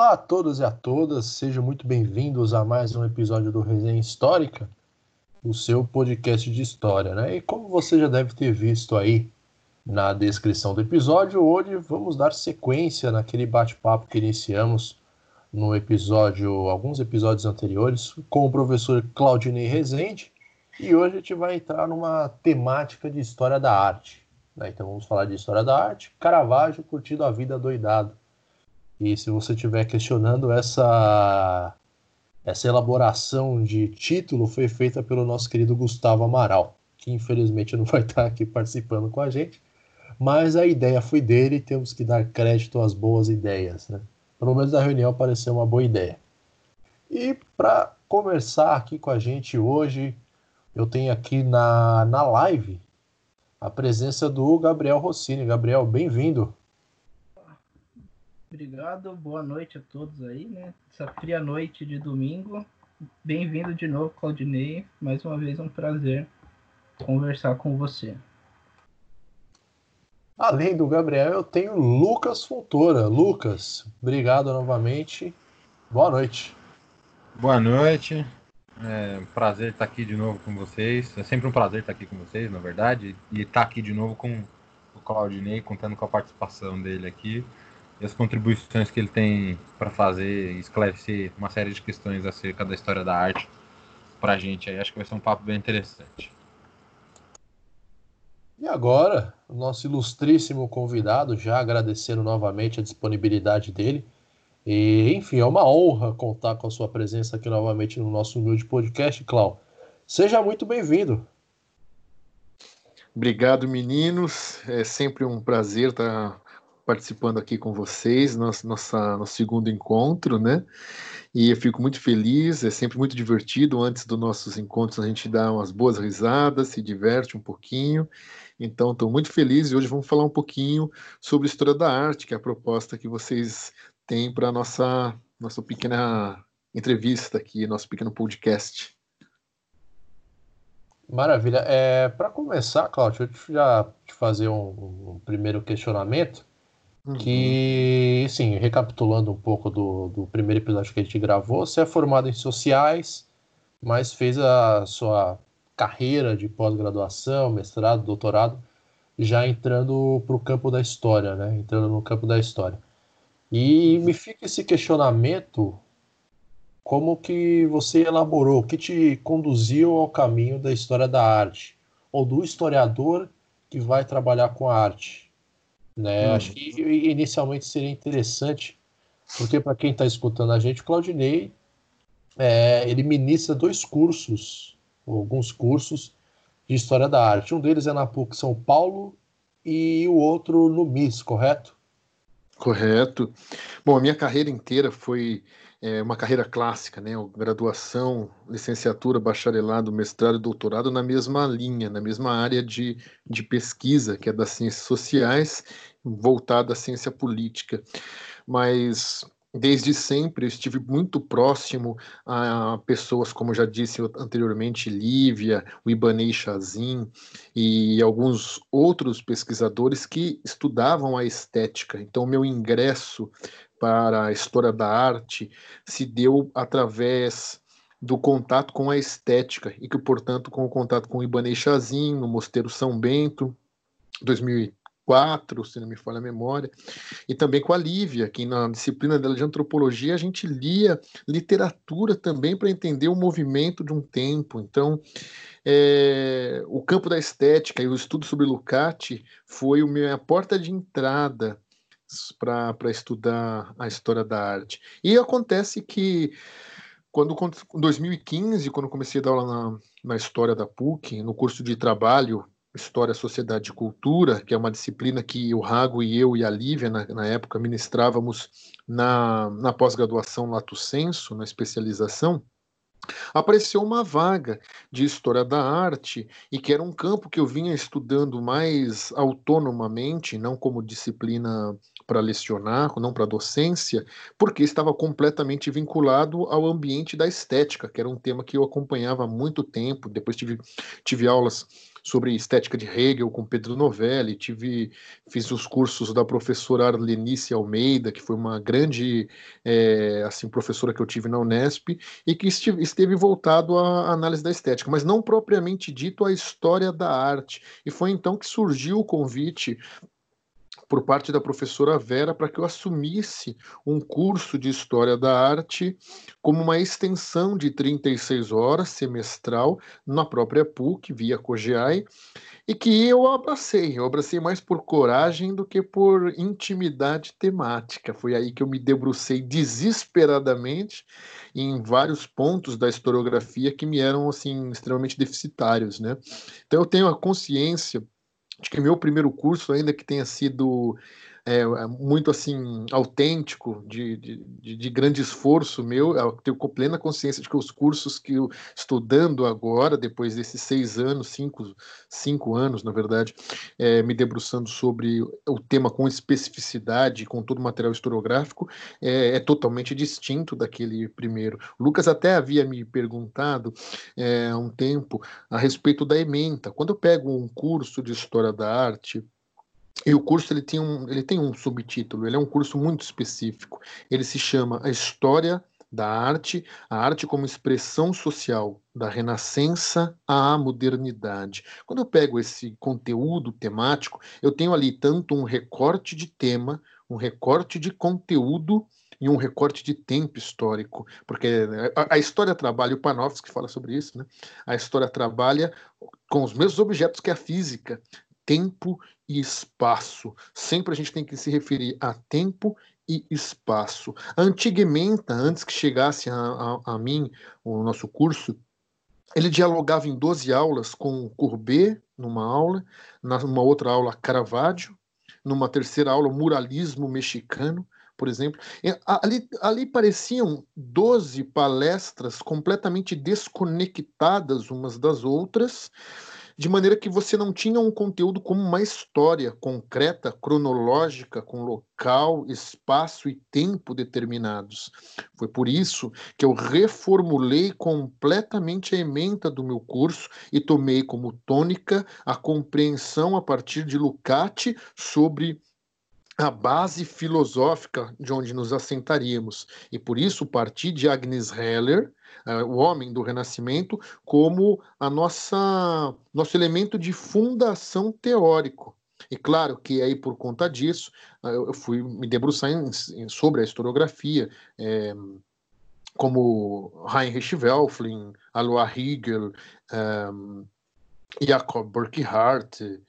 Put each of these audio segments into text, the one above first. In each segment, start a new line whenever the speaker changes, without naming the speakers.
Olá a todos e a todas, sejam muito bem-vindos a mais um episódio do Resenha Histórica, o seu podcast de história, né? E como você já deve ter visto aí na descrição do episódio, hoje vamos dar sequência naquele bate-papo que iniciamos no episódio, alguns episódios anteriores, com o professor Claudinei Rezende, e hoje a gente vai entrar numa temática de história da arte. Né? Então vamos falar de história da arte, Caravaggio curtindo a vida doidado e se você estiver questionando, essa, essa elaboração de título foi feita pelo nosso querido Gustavo Amaral, que infelizmente não vai estar aqui participando com a gente, mas a ideia foi dele e temos que dar crédito às boas ideias. Né? Pelo menos na reunião pareceu uma boa ideia. E para conversar aqui com a gente hoje, eu tenho aqui na, na live a presença do Gabriel Rossini. Gabriel, bem-vindo.
Obrigado, boa noite a todos aí, né? Essa fria noite de domingo. Bem-vindo de novo, Claudinei. Mais uma vez um prazer conversar com você.
Além do Gabriel, eu tenho Lucas Fontoura. Lucas, obrigado novamente. Boa noite.
Boa noite. É um prazer estar aqui de novo com vocês. É sempre um prazer estar aqui com vocês, na verdade. E estar aqui de novo com o Claudinei, contando com a participação dele aqui e as contribuições que ele tem para fazer, esclarecer uma série de questões acerca da história da arte para a gente aí. Acho que vai ser um papo bem interessante.
E agora, o nosso ilustríssimo convidado, já agradecendo novamente a disponibilidade dele. E, enfim, é uma honra contar com a sua presença aqui novamente no nosso humilde podcast, Clau. Seja muito bem-vindo.
Obrigado, meninos. É sempre um prazer estar participando aqui com vocês, nosso, nossa, nosso segundo encontro, né? E eu fico muito feliz, é sempre muito divertido. Antes dos nossos encontros, a gente dá umas boas risadas, se diverte um pouquinho. Então, estou muito feliz e hoje vamos falar um pouquinho sobre história da arte, que é a proposta que vocês têm para a nossa, nossa pequena entrevista aqui, nosso pequeno podcast.
Maravilha. É, para começar, Cláudio, deixa eu já te fazer um, um primeiro questionamento. Uhum. Que, sim, recapitulando um pouco do, do primeiro episódio que a gente gravou, você é formado em sociais, mas fez a sua carreira de pós-graduação, mestrado, doutorado, já entrando para o campo da história, né? Entrando no campo da história. E me fica esse questionamento: como que você elaborou, o que te conduziu ao caminho da história da arte, ou do historiador que vai trabalhar com a arte? Né? Hum. Acho que inicialmente seria interessante, porque para quem está escutando a gente, o Claudinei é, ele ministra dois cursos, alguns cursos de História da Arte. Um deles é na PUC São Paulo e o outro no MIS, correto?
Correto. Bom, a minha carreira inteira foi é, uma carreira clássica, né? Graduação, licenciatura, bacharelado, mestrado e doutorado na mesma linha, na mesma área de, de pesquisa, que é das ciências sociais, voltada à ciência política. Mas desde sempre estive muito próximo a pessoas, como já disse anteriormente, Lívia, o Ibanei Chazin e alguns outros pesquisadores que estudavam a estética. Então, meu ingresso para a história da arte se deu através do contato com a estética e que, portanto, com o contato com o Ibanez Chazin no Mosteiro São Bento, 2004, se não me falha a memória, e também com a Lívia, que na disciplina dela de antropologia a gente lia literatura também para entender o movimento de um tempo. Então, é, o campo da estética e o estudo sobre Lucati foi a minha porta de entrada para estudar a história da arte. E acontece que quando em 2015, quando comecei a dar aula na, na história da PUC, no curso de trabalho História, Sociedade e Cultura, que é uma disciplina que o Rago e eu e a Lívia, na, na época, ministrávamos na, na pós-graduação Lato Senso, na especialização, apareceu uma vaga de História da Arte, e que era um campo que eu vinha estudando mais autonomamente, não como disciplina para lecionar, não para docência, porque estava completamente vinculado ao ambiente da estética, que era um tema que eu acompanhava há muito tempo. Depois tive, tive aulas sobre estética de Hegel com Pedro Novelli, tive, fiz os cursos da professora Arlenice Almeida, que foi uma grande é, assim professora que eu tive na Unesp, e que esteve, esteve voltado à análise da estética, mas não propriamente dito à história da arte. E foi então que surgiu o convite por parte da professora Vera para que eu assumisse um curso de História da Arte como uma extensão de 36 horas semestral na própria PUC, via COGEAI, e que eu abracei. Eu abracei mais por coragem do que por intimidade temática. Foi aí que eu me debrucei desesperadamente em vários pontos da historiografia que me eram assim extremamente deficitários, né? Então eu tenho a consciência Acho que meu primeiro curso, ainda que tenha sido é, é, muito assim autêntico, de, de, de, grande esforço meu. Eu tenho plena consciência de que os cursos que eu estou dando agora, depois desses seis anos, cinco, cinco anos, na verdade, é, me debruçando sobre o tema com especificidade, com todo o material historiográfico, é, é totalmente distinto daquele primeiro. O Lucas até havia me perguntado é, há um tempo a respeito da ementa. Quando eu pego um curso de História da Arte, e o curso ele tem, um, ele tem um subtítulo, ele é um curso muito específico. Ele se chama A História da Arte, a arte como expressão social da renascença à modernidade. Quando eu pego esse conteúdo temático, eu tenho ali tanto um recorte de tema, um recorte de conteúdo e um recorte de tempo histórico, porque a, a história trabalha, o Panofsky fala sobre isso, né? A história trabalha com os mesmos objetos que a física, tempo e espaço. Sempre a gente tem que se referir a tempo e espaço. Antigamente, antes que chegasse a, a, a mim o nosso curso, ele dialogava em 12 aulas com Courbet, numa aula, numa outra aula Caravaggio, numa terceira aula muralismo mexicano, por exemplo. Ali, ali pareciam 12 palestras completamente desconectadas umas das outras, de maneira que você não tinha um conteúdo como uma história concreta, cronológica, com local, espaço e tempo determinados. Foi por isso que eu reformulei completamente a ementa do meu curso e tomei como tônica a compreensão a partir de Lucati sobre a base filosófica de onde nos assentaríamos. E por isso parti de Agnes Heller, uh, o homem do Renascimento, como a nossa nosso elemento de fundação teórico. E claro que aí por conta disso uh, eu fui me debruçar em, em, sobre a historiografia, é, como Heinrich Wölfflin, Alois Riegel, um, Jakob Burckhardt,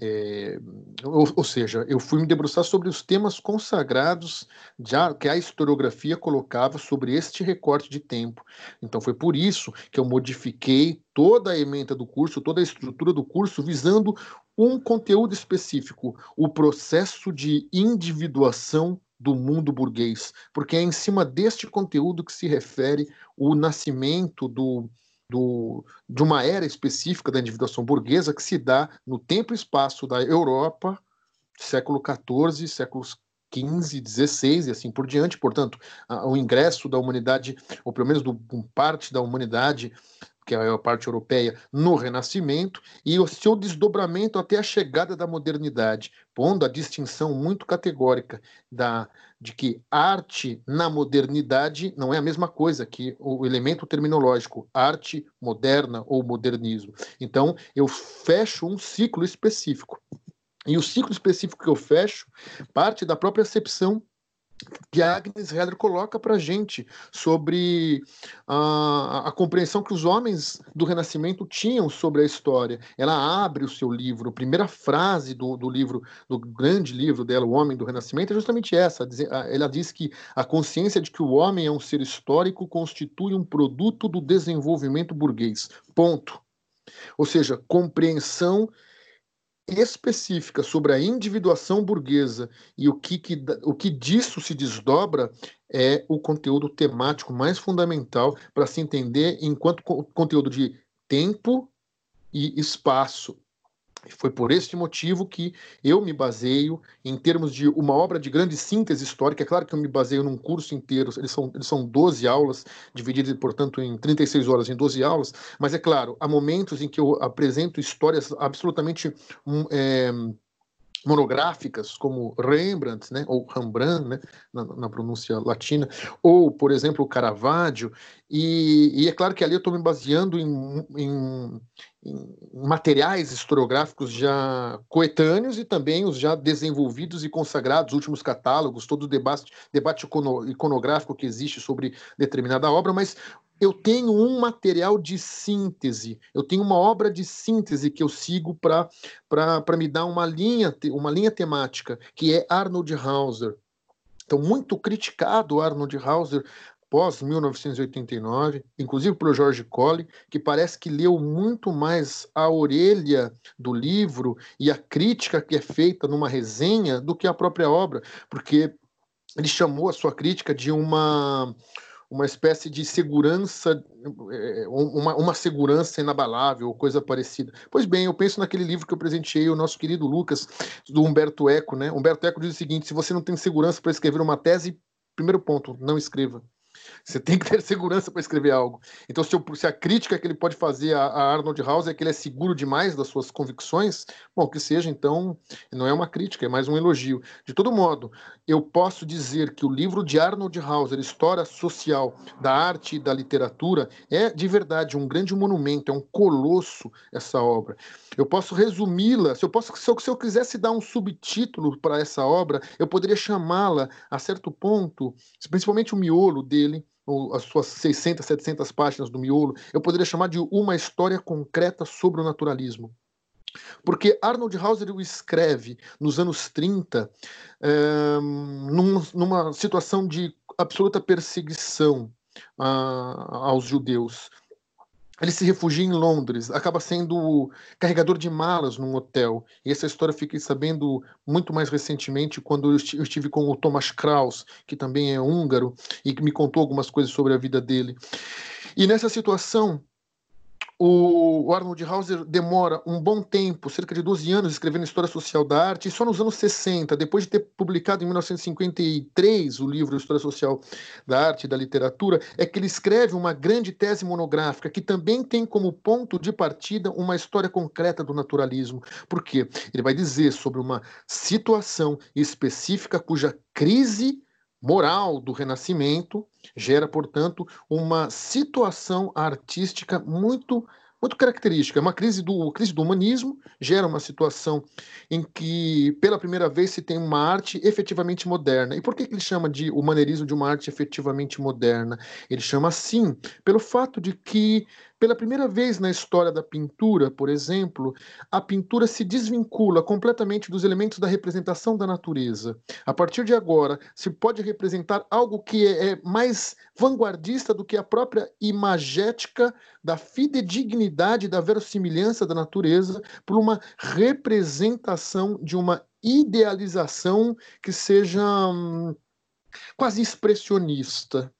é, ou, ou, seja, eu fui me debruçar sobre os temas consagrados já que a historiografia colocava sobre este recorte de tempo. Então foi por isso que eu modifiquei toda a ementa do curso, toda a estrutura do curso, visando um conteúdo específico, o processo de individuação do mundo burguês, porque é em cima deste conteúdo que se refere o nascimento do do, de uma era específica da individuação burguesa que se dá no tempo e espaço da Europa, século XIV, séculos XV, XVI e assim por diante. Portanto, a, o ingresso da humanidade, ou pelo menos do, parte da humanidade, que é a parte europeia, no Renascimento, e o seu desdobramento até a chegada da modernidade, pondo a distinção muito categórica da, de que arte na modernidade não é a mesma coisa que o elemento terminológico, arte moderna ou modernismo. Então, eu fecho um ciclo específico. E o ciclo específico que eu fecho parte da própria acepção que a Agnes Heller coloca para a gente sobre a, a, compreensão que os homens do Renascimento tinham sobre a história. Ela abre o seu livro, a primeira frase do, do livro, do grande livro dela, O Homem do Renascimento, é justamente essa. Ela diz que a consciência de que o homem é um ser histórico constitui um produto do desenvolvimento burguês. Ponto. Ou seja, compreensão específica sobre a individuação burguesa e o que, que, o que disso se desdobra é o conteúdo temático mais fundamental para se entender enquanto conteúdo de tempo e espaço. Foi por este motivo que eu me baseio em termos de uma obra de grande síntese histórica. É claro que eu me baseio num curso inteiro, eles são, eles são 12 aulas, divididas, portanto, em 36 horas em 12 aulas, mas é claro, há momentos em que eu apresento histórias absolutamente. É, monográficas como Rembrandt, né, ou Rembrandt, né, na, na, pronúncia latina, ou, por exemplo, Caravaggio, e, e, é claro que ali eu estou me baseando em, em, em, materiais historiográficos já coetâneos e também os já desenvolvidos e consagrados, últimos catálogos, todo o debate, debate iconográfico que existe sobre determinada obra, mas eu tenho um material de síntese, eu tenho uma obra de síntese que eu sigo para me dar uma linha, uma linha temática, que é Arnold Hauser. Então, muito criticado Arnold Hauser pós 1989, inclusive pelo George Colley, que parece que leu muito mais a orelha do livro e a crítica que é feita numa resenha do que a própria obra, porque ele chamou a sua crítica de uma uma espécie de segurança, é, uma, uma segurança inabalável, ou coisa parecida. Pois bem, eu penso naquele livro que eu presenteei o nosso querido Lucas, do Humberto Eco, né? Humberto Eco diz o seguinte: se você não tem segurança para escrever uma tese, primeiro ponto, não escreva. Você tem que ter segurança para escrever algo. Então, se, eu, se, a crítica que ele pode fazer a, a, Arnold House é que ele é seguro demais das suas convicções, bom, que seja, então, não é uma crítica, é mais um elogio. De todo modo, eu posso dizer que o livro de Arnold Hauser, História Social da Arte e da Literatura, é de verdade um grande monumento, é um colosso essa obra. Eu posso resumi-la, se eu posso, se se eu quisesse dar um subtítulo para essa obra, eu poderia chamá-la a certo ponto, principalmente o miolo dele, ou as suas 600, 700 páginas do miolo, eu poderia chamar de uma história concreta sobre o naturalismo. Porque Arnold Hauser o escreve nos anos 30, é, eh, num, numa situação de absoluta perseguição a, aos judeus ele se refugia em Londres, acaba sendo carregador de malas num hotel. E essa história eu fiquei sabendo muito mais recentemente quando eu estive com o Thomas Kraus, que também é húngaro, e que me contou algumas coisas sobre a vida dele. E nessa situação, o Arnold Hauser demora um bom tempo, cerca de 12 anos, escrevendo História Social da Arte, e só nos anos 60, depois de ter publicado em 1953 o livro História Social da Arte e da Literatura, é que ele escreve uma grande tese monográfica que também tem como ponto de partida uma história concreta do naturalismo. Por quê? Ele vai dizer sobre uma situação específica cuja crise moral do Renascimento gera, portanto, uma situação artística muito muito característica. Uma crise do crise do humanismo gera uma situação em que pela primeira vez se tem uma arte efetivamente moderna. E por que ele chama de o maneirismo de uma arte efetivamente moderna? Ele chama assim pelo fato de que pela primeira vez na história da pintura, por exemplo, a pintura se desvincula completamente dos elementos da representação da natureza. A partir de agora, se pode representar algo que é, é mais vanguardista do que a própria imagética da fidedignidade, da verossimilhança da natureza, por uma representação de uma idealização que seja hum, quase expressionista.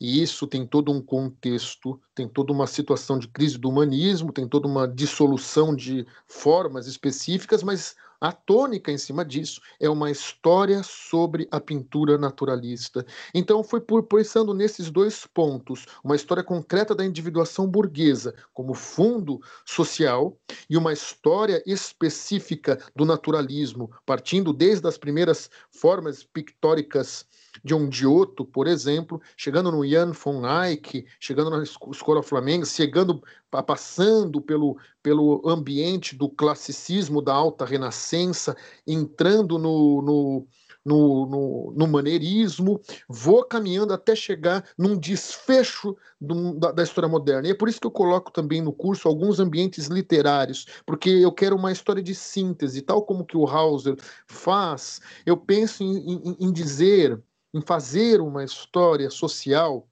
E isso tem todo um contexto, tem toda uma situação de crise do humanismo, tem toda uma dissolução de formas específicas, mas a tônica em cima disso é uma história sobre a pintura naturalista. Então, foi por pensando nesses dois pontos, uma história concreta da individuação burguesa como fundo social e uma história específica do naturalismo, partindo desde as primeiras formas pictóricas de um Giotto, por exemplo, chegando no Jan von Eyck, chegando na Escola Flamenga, chegando, passando pelo, pelo ambiente do classicismo da alta renascença, entrando no, no no, no, no, maneirismo, vou caminhando até chegar num desfecho do, da, da, história moderna. E é por isso que eu coloco também no curso alguns ambientes literários, porque eu quero uma história de síntese, tal como que o Hauser faz. Eu penso em, em, em dizer em fazer uma história social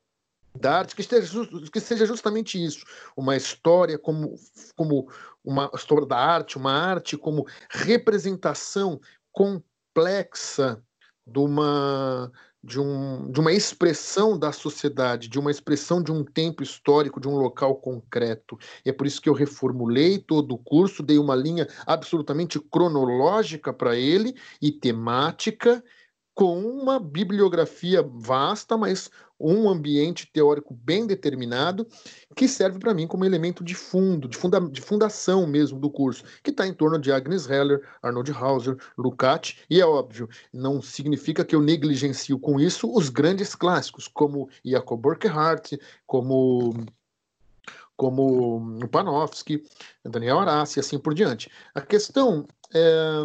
da arte que, esteja, que seja justamente isso, uma história como, como uma história da arte, uma arte como representação complexa de uma de, um, de uma expressão da sociedade, de uma expressão de um tempo histórico, de um local concreto. E é por isso que eu reformulei todo o curso, dei uma linha absolutamente cronológica para ele e temática, com uma bibliografia vasta, mas um ambiente teórico bem determinado, que serve para mim como elemento de fundo, de, funda de fundação mesmo do curso, que está em torno de Agnes Heller, Arnold Hauser, Lukács, e é óbvio, não significa que eu negligencio com isso os grandes clássicos, como Jacob Burckhardt, como como Panofsky, Daniel Arassi e assim por diante. A questão é,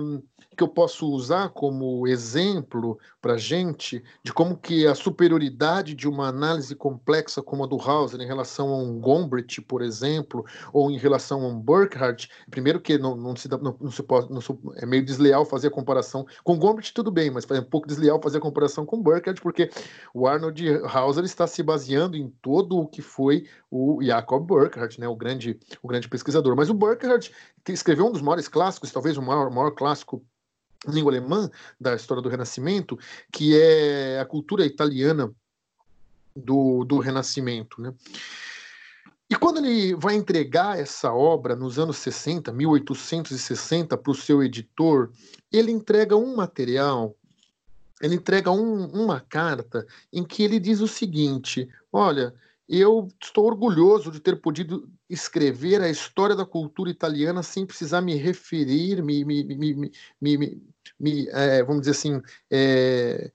que eu posso usar como exemplo para gente de como que a superioridade de uma análise complexa como a do Hauser em relação a um Gombrich, por exemplo, ou em relação a um Burkhardt, primeiro que não, não se, não, não se pode, não, é meio desleal fazer a comparação com Gombrich, tudo bem, mas é um pouco desleal fazer a comparação com Burkhardt, porque o Arnold Hauser está se baseando em todo o que foi o Jacob Burkhardt, né, o grande, o grande pesquisador. Mas o Burkhardt, que escreveu um dos maiores clássicos, talvez o maior, maior clássico língua alemã da história do Renascimento, que é a cultura italiana do, do Renascimento. Né? E quando ele vai entregar essa obra nos anos 60, 1860, para o seu editor, ele entrega um material, ele entrega um, uma carta em que ele diz o seguinte: olha, eu estou orgulhoso de ter podido escrever a história da cultura italiana sem precisar me referir, me, me, me, me, me é, vamos dizer assim, é,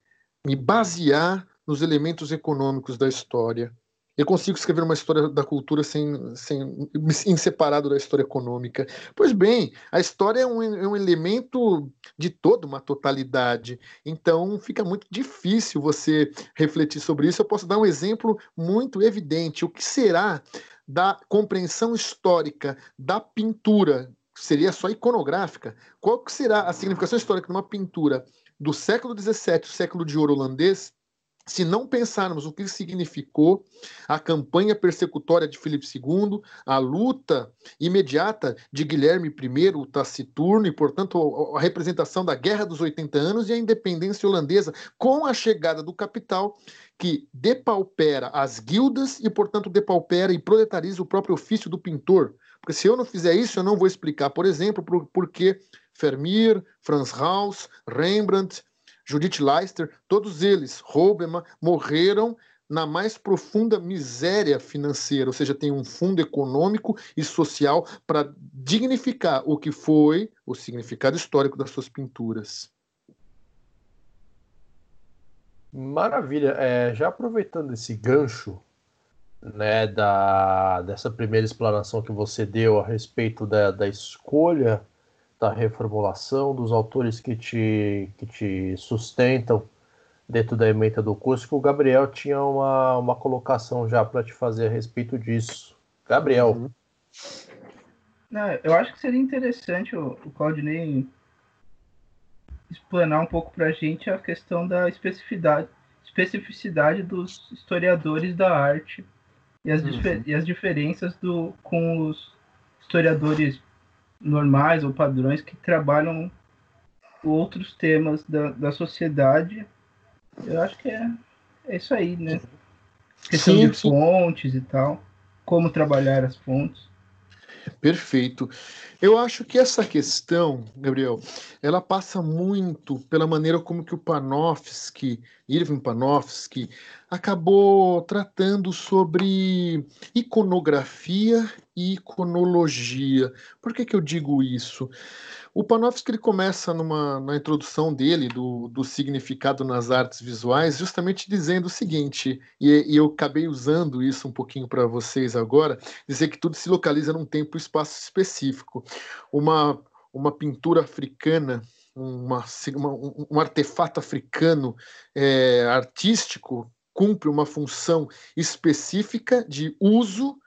me basear nos elementos econômicos da história. Eu consigo escrever uma história da cultura sem, sem em separado da história econômica. Pois bem, a história é um, é um elemento de toda uma totalidade. Então fica muito difícil você refletir sobre isso. Eu posso dar um exemplo muito evidente. O que será da compreensão histórica da pintura? Seria só iconográfica. Qual que será a significação histórica de uma pintura do século XVII, século de ouro holandês, se não pensarmos o que significou a campanha persecutória de Filipe II, a luta imediata de Guilherme I, o taciturno, e, portanto, a representação da Guerra dos 80 Anos e a independência holandesa, com a chegada do capital, que depaupera as guildas e, portanto, depaupera e proletariza o próprio ofício do pintor. Porque se eu não fizer isso, eu não vou explicar, por exemplo, por que Vermeer, Franz Haus, Rembrandt, Judith Leister, todos eles, Roubeman, morreram na mais profunda miséria financeira, ou seja, tem um fundo econômico e social para dignificar o que foi o significado histórico das suas pinturas.
Maravilha. É, já aproveitando esse gancho né, da, dessa primeira explanação que você deu a respeito da, da escolha da reformulação, dos autores que te, que te sustentam dentro da emenda do curso, que o Gabriel tinha uma, uma colocação já para te fazer a respeito disso. Gabriel. Uhum.
Não, eu acho que seria interessante o, o Claudinei explanar um pouco para a gente a questão da especificidade, especificidade dos historiadores da arte e as, uhum. e as diferenças do, com os historiadores normais ou padrões que trabalham outros temas da, da sociedade. Eu acho que é, é isso aí, né? Questão sim, de sim. fontes e tal, como trabalhar as fontes.
Perfeito. Eu acho que essa questão, Gabriel, ela passa muito pela maneira como que o Panofsky, Irving Panofsky, acabou tratando sobre iconografia e iconologia. Por que, que eu digo isso? O Panofsky ele começa numa, na introdução dele do, do significado nas artes visuais, justamente dizendo o seguinte, e, e eu acabei usando isso um pouquinho para vocês agora, dizer que tudo se localiza num tempo e espaço específico. Uma, uma pintura africana uma, uma, um artefato africano é, artístico cumpre uma função específica de uso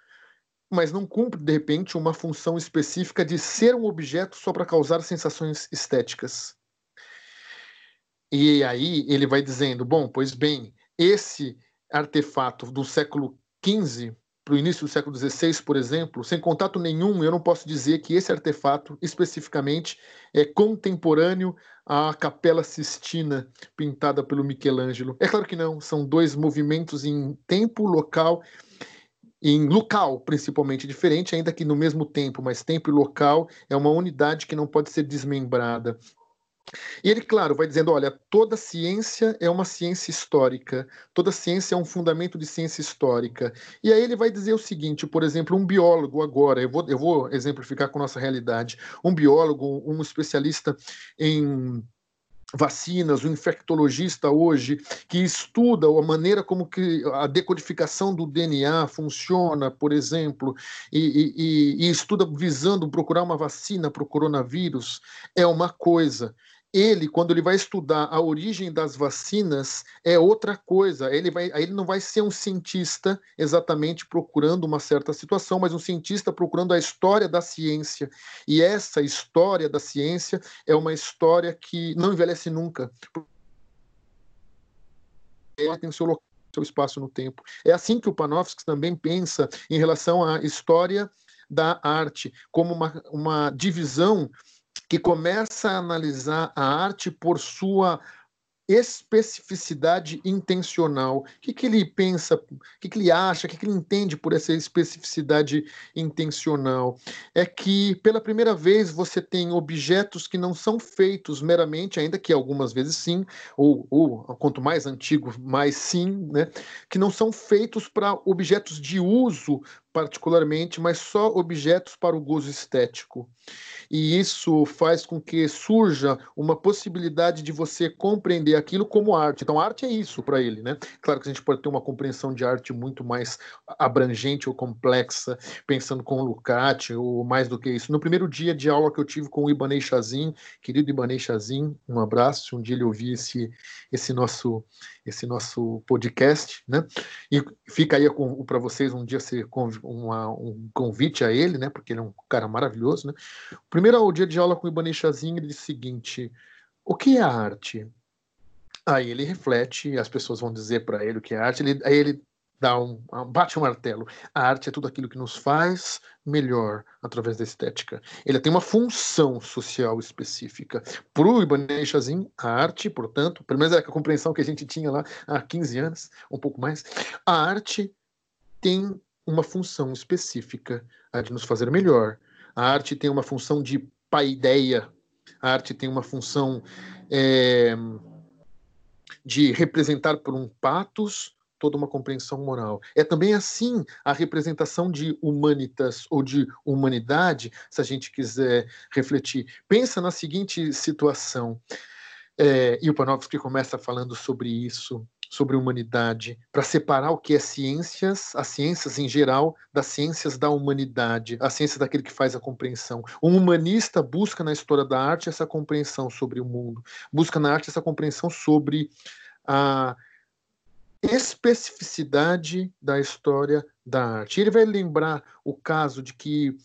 mas não cumpre, de repente, uma função específica de ser um objeto só para causar sensações estéticas. E aí ele vai dizendo: bom, pois bem, esse artefato do século XV para o início do século XVI, por exemplo, sem contato nenhum, eu não posso dizer que esse artefato especificamente é contemporâneo à Capela Sistina pintada pelo Michelangelo. É claro que não, são dois movimentos em tempo, local, em local principalmente diferente, ainda que no mesmo tempo, mas tempo e local é uma unidade que não pode ser desmembrada. E ele, claro, vai dizendo: olha, toda ciência é uma ciência histórica, toda ciência é um fundamento de ciência histórica. E aí ele vai dizer o seguinte: por exemplo, um biólogo agora, eu vou, eu vou exemplificar com nossa realidade, um biólogo, um especialista em vacinas, o infectologista hoje que estuda a maneira como que a decodificação do DNA funciona, por exemplo, e, e, e estuda visando procurar uma vacina para o coronavírus, é uma coisa ele, quando ele vai estudar a origem das vacinas, é outra coisa. Ele, vai, ele não vai ser um cientista exatamente procurando uma certa situação, mas um cientista procurando a história da ciência. E essa história da ciência é uma história que não envelhece nunca. Ela tem seu local, seu espaço no tempo. É assim que o Panofsky também pensa em relação à história da arte, como uma, uma divisão que começa a analisar a arte por sua especificidade intencional. O que, que ele pensa, o que, que ele acha, o que, que ele entende por essa especificidade intencional? É que, pela primeira vez, você tem objetos que não são feitos meramente, ainda que algumas vezes sim, ou, ou quanto mais antigo, mais sim, né? que não são feitos para objetos de uso particularmente, mas só objetos para o gozo estético. E isso faz com que surja uma possibilidade de você compreender aquilo como arte. Então, arte é isso para ele, né? Claro que a gente pode ter uma compreensão de arte muito mais abrangente ou complexa, pensando com o Lukács, ou mais do que isso. No primeiro dia de aula que eu tive com o Ibanei Chazin, querido Ibanei Chazin, um abraço, um dia ele ouvir esse, esse nosso esse nosso podcast, né? E fica aí para vocês um dia ser uma, um convite a ele, né? Porque ele é um cara maravilhoso, né? Primeiro o dia de aula com o Ibanez Chazinho, ele disse o seguinte: o que é arte? Aí ele reflete, as pessoas vão dizer para ele o que é arte, ele, aí ele dá um, bate um martelo. A arte é tudo aquilo que nos faz melhor através da estética. Ele tem uma função social específica. Para o Ibanez Chazin, a arte, portanto, pelo menos é a compreensão que a gente tinha lá há 15 anos, um pouco mais, a arte tem uma função específica, a de nos fazer melhor. A arte tem uma função de paideia, a arte tem uma função é, de representar por um patos toda uma compreensão moral. É também assim a representação de humanitas ou de humanidade, se a gente quiser refletir. Pensa na seguinte situação, é, e o Panofsky começa falando sobre isso, sobre humanidade, para separar o que é ciências, as ciências em geral, das ciências da humanidade, a ciência daquele que faz a compreensão. Um humanista busca na história da arte essa compreensão sobre o mundo, busca na arte essa compreensão sobre a especificidade da história da arte. Ele vai lembrar o caso de que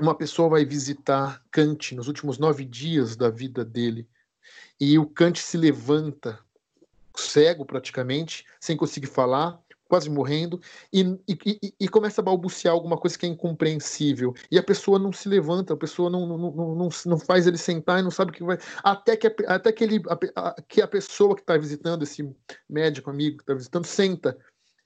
uma pessoa vai visitar Kant nos últimos nove dias da vida dele e o Kant se levanta cego praticamente, sem conseguir falar, quase morrendo, e, e, e, começa a balbuciar alguma coisa que é incompreensível. E a pessoa não se levanta, a pessoa não, não, não, não, não faz ele sentar e não sabe o que vai. Até que até que, ele, a, a, que a pessoa que está visitando, esse médico amigo que está visitando, senta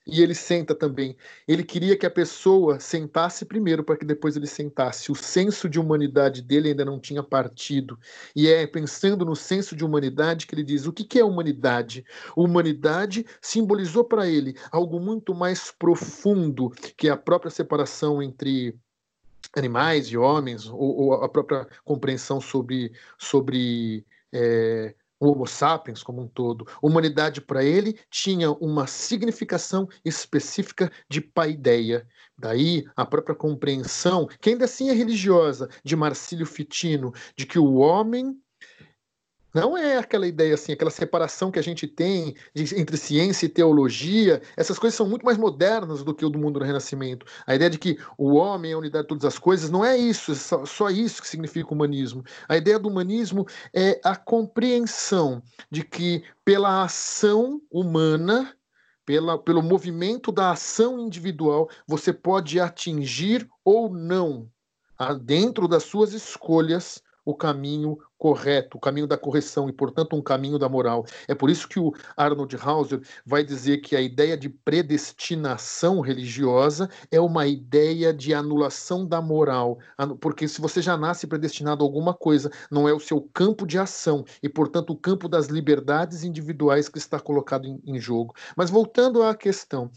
e ele senta também. Ele queria que a pessoa sentasse primeiro para que depois ele sentasse. O senso de humanidade dele ainda não tinha partido. E é pensando no senso de humanidade que ele diz: o que, que é humanidade? Humanidade simbolizou para ele algo muito mais profundo que a própria separação entre animais e homens, ou, ou a própria compreensão sobre, sobre é, o Homo sapiens como um todo. Humanidade para ele tinha uma significação específica de paideia. Daí a própria compreensão, que ainda assim é religiosa, de Marcílio Fitino, de que o homem não é aquela ideia assim, aquela separação que a gente tem de, entre ciência e teologia. Essas coisas são muito mais modernas do que o do mundo do Renascimento. A ideia de que o homem é a unidade de todas as coisas não é isso, é só, só isso que significa humanismo. A ideia do humanismo é a compreensão de que pela ação humana pela, pelo movimento da ação individual, você pode atingir ou não, dentro das suas escolhas, o caminho correto, o caminho da correção e, portanto, um caminho da moral. É por isso que o Arnold Hauser vai dizer que a ideia de predestinação religiosa é uma ideia de anulação da moral, porque se você já nasce predestinado a alguma coisa, não é o seu campo de ação e, portanto, o campo das liberdades individuais que está colocado em, em jogo. Mas voltando à questão,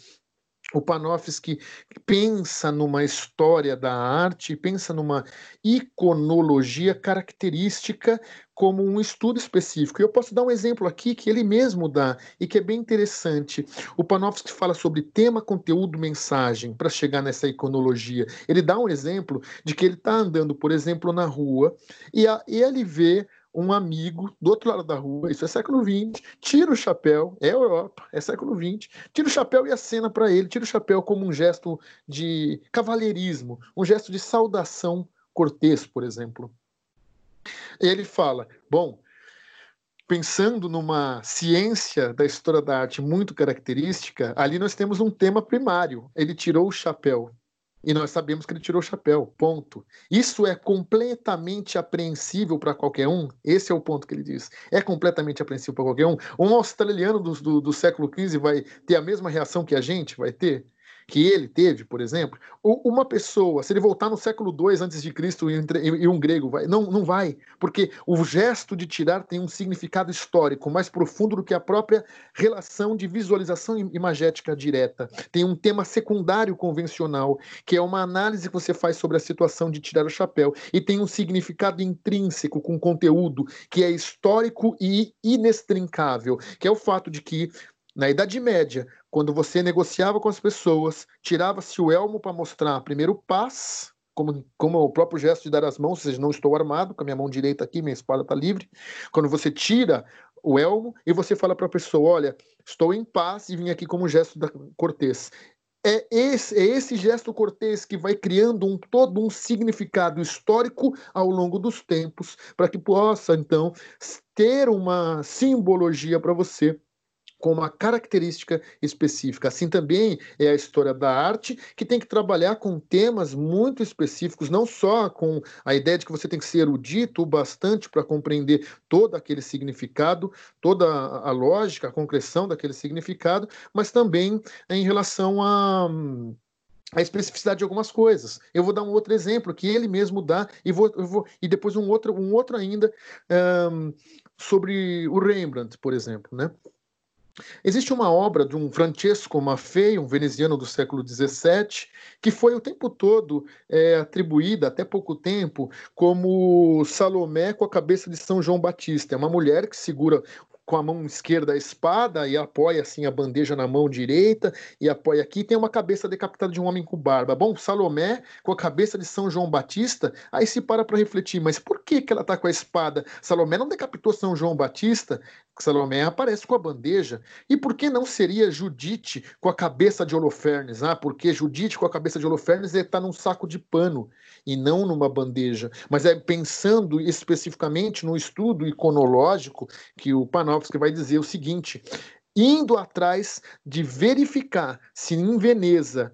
o Panofsky pensa numa história da arte, pensa numa iconologia característica como um estudo específico. E eu posso dar um exemplo aqui que ele mesmo dá e que é bem interessante. O Panofsky fala sobre tema, conteúdo, mensagem para chegar nessa iconologia. Ele dá um exemplo de que ele está andando, por exemplo, na rua e, a, e ele vê um amigo do outro lado da rua, isso é século XX, tira o chapéu, é Europa, é século XX, tira o chapéu e acena para ele, tira o chapéu como um gesto de cavalheirismo, um gesto de saudação cortês, por exemplo. Ele fala: bom, pensando numa ciência da história da arte muito característica, ali nós temos um tema primário. Ele tirou o chapéu e nós sabemos que ele tirou o chapéu, ponto. Isso é completamente apreensível para qualquer um? Esse é o ponto que ele diz. É completamente apreensível para qualquer um? Um australiano do, do, do século XV vai ter a mesma reação que a gente vai ter? Que ele teve, por exemplo, uma pessoa, se ele voltar no século II antes de Cristo e um grego, vai, não, não vai, porque o gesto de tirar tem um significado histórico mais profundo do que a própria relação de visualização imagética direta. Tem um tema secundário convencional, que é uma análise que você faz sobre a situação de tirar o chapéu, e tem um significado intrínseco com conteúdo que é histórico e inextrincável, que é o fato de que na Idade Média, quando você negociava com as pessoas, tirava-se o elmo para mostrar primeiro paz, como, como o próprio gesto de dar as mãos, ou seja, não estou armado, com a minha mão direita aqui, minha espada está livre. Quando você tira o elmo e você fala para a pessoa: Olha, estou em paz e vim aqui como gesto da cortês. É esse, é esse gesto cortês que vai criando um, todo um significado histórico ao longo dos tempos, para que possa, então, ter uma simbologia para você com uma característica específica. Assim também é a história da arte, que tem que trabalhar com temas muito específicos, não só com a ideia de que você tem que ser erudito o bastante para compreender todo aquele significado, toda a lógica, a concreção daquele significado, mas também em relação a a especificidade de algumas coisas. Eu vou dar um outro exemplo que ele mesmo dá e vou, vou e depois um outro, um outro ainda um, sobre o Rembrandt, por exemplo, né? Existe uma obra de um Francesco Maffei, um veneziano do século XVII, que foi o tempo todo é, atribuída, até pouco tempo, como Salomé com a cabeça de São João Batista. É uma mulher que segura com a mão esquerda a espada e apoia assim a bandeja na mão direita e apoia aqui. Tem uma cabeça decapitada de um homem com barba. Bom, Salomé com a cabeça de São João Batista, aí se para para refletir, mas por que, que ela está com a espada? Salomé não decapitou São João Batista? Salomé aparece com a bandeja. E por que não seria Judite com a cabeça de Holofernes? Ah, porque Judite com a cabeça de Holofernes está num saco de pano e não numa bandeja. Mas é pensando especificamente no estudo iconológico que o Panofsky vai dizer o seguinte: indo atrás de verificar se em Veneza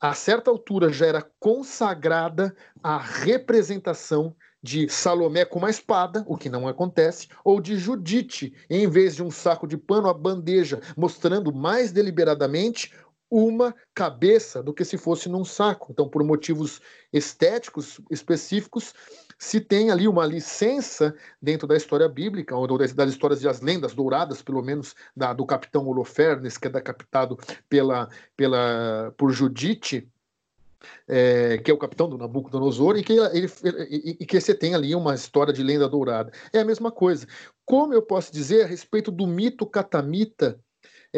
a certa altura já era consagrada a representação de Salomé com uma espada, o que não acontece, ou de Judite, em vez de um saco de pano, a bandeja, mostrando mais deliberadamente uma cabeça do que se fosse num saco. Então, por motivos estéticos específicos, se tem ali uma licença dentro da história bíblica, ou das, histórias das lendas douradas, pelo menos da, do capitão Holofernes, que é decapitado pela, pela, por Judite, é, que é o capitão do Nabucodonosor, e que, ele, e, e que você tem ali uma história de lenda dourada. É a mesma coisa. Como eu posso dizer a respeito do mito catamita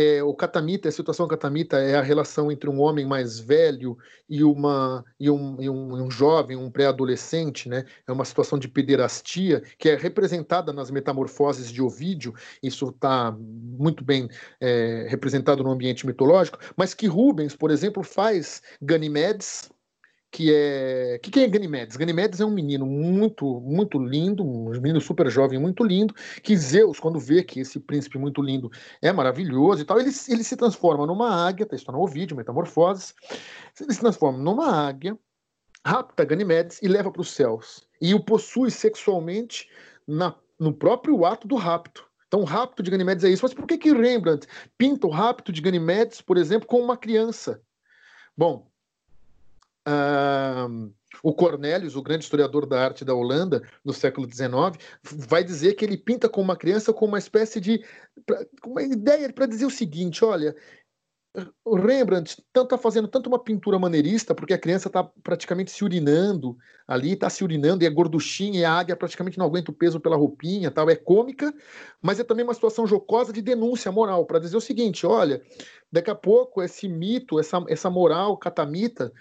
é, o catamita, a situação catamita é a relação entre um homem mais velho e, uma, e, um, e um, um jovem, um pré-adolescente, né? É uma situação de pederastia que é representada nas metamorfoses de Ovídio, isso está muito bem é, representado no ambiente mitológico, mas que Rubens, por exemplo, faz Ganimedes, que é que, que é Ganimedes? Ganimedes é um menino muito muito lindo, um menino super jovem, muito lindo, que Zeus, quando vê que esse príncipe muito lindo é maravilhoso e tal, ele, ele se transforma numa águia, tá isso no vídeo, Metamorfoses, ele se transforma numa águia, rapta Ganimedes e leva para os céus, e o possui sexualmente na, no próprio ato do rapto. Então, o rapto de Ganimedes é isso. Mas por que, que Rembrandt pinta o rapto de Ganimedes, por exemplo, com uma criança? Bom, o Cornelius, o grande historiador da arte da Holanda, no século XIX, vai dizer que ele pinta com uma criança com uma espécie de. uma ideia para dizer o seguinte: olha, o Rembrandt está fazendo tanto uma pintura maneirista, porque a criança está praticamente se urinando ali, está se urinando, e é gorduchinha, e a águia praticamente não aguenta o peso pela roupinha, tal, é cômica, mas é também uma situação jocosa de denúncia moral, para dizer o seguinte: olha, daqui a pouco esse mito, essa, essa moral catamita,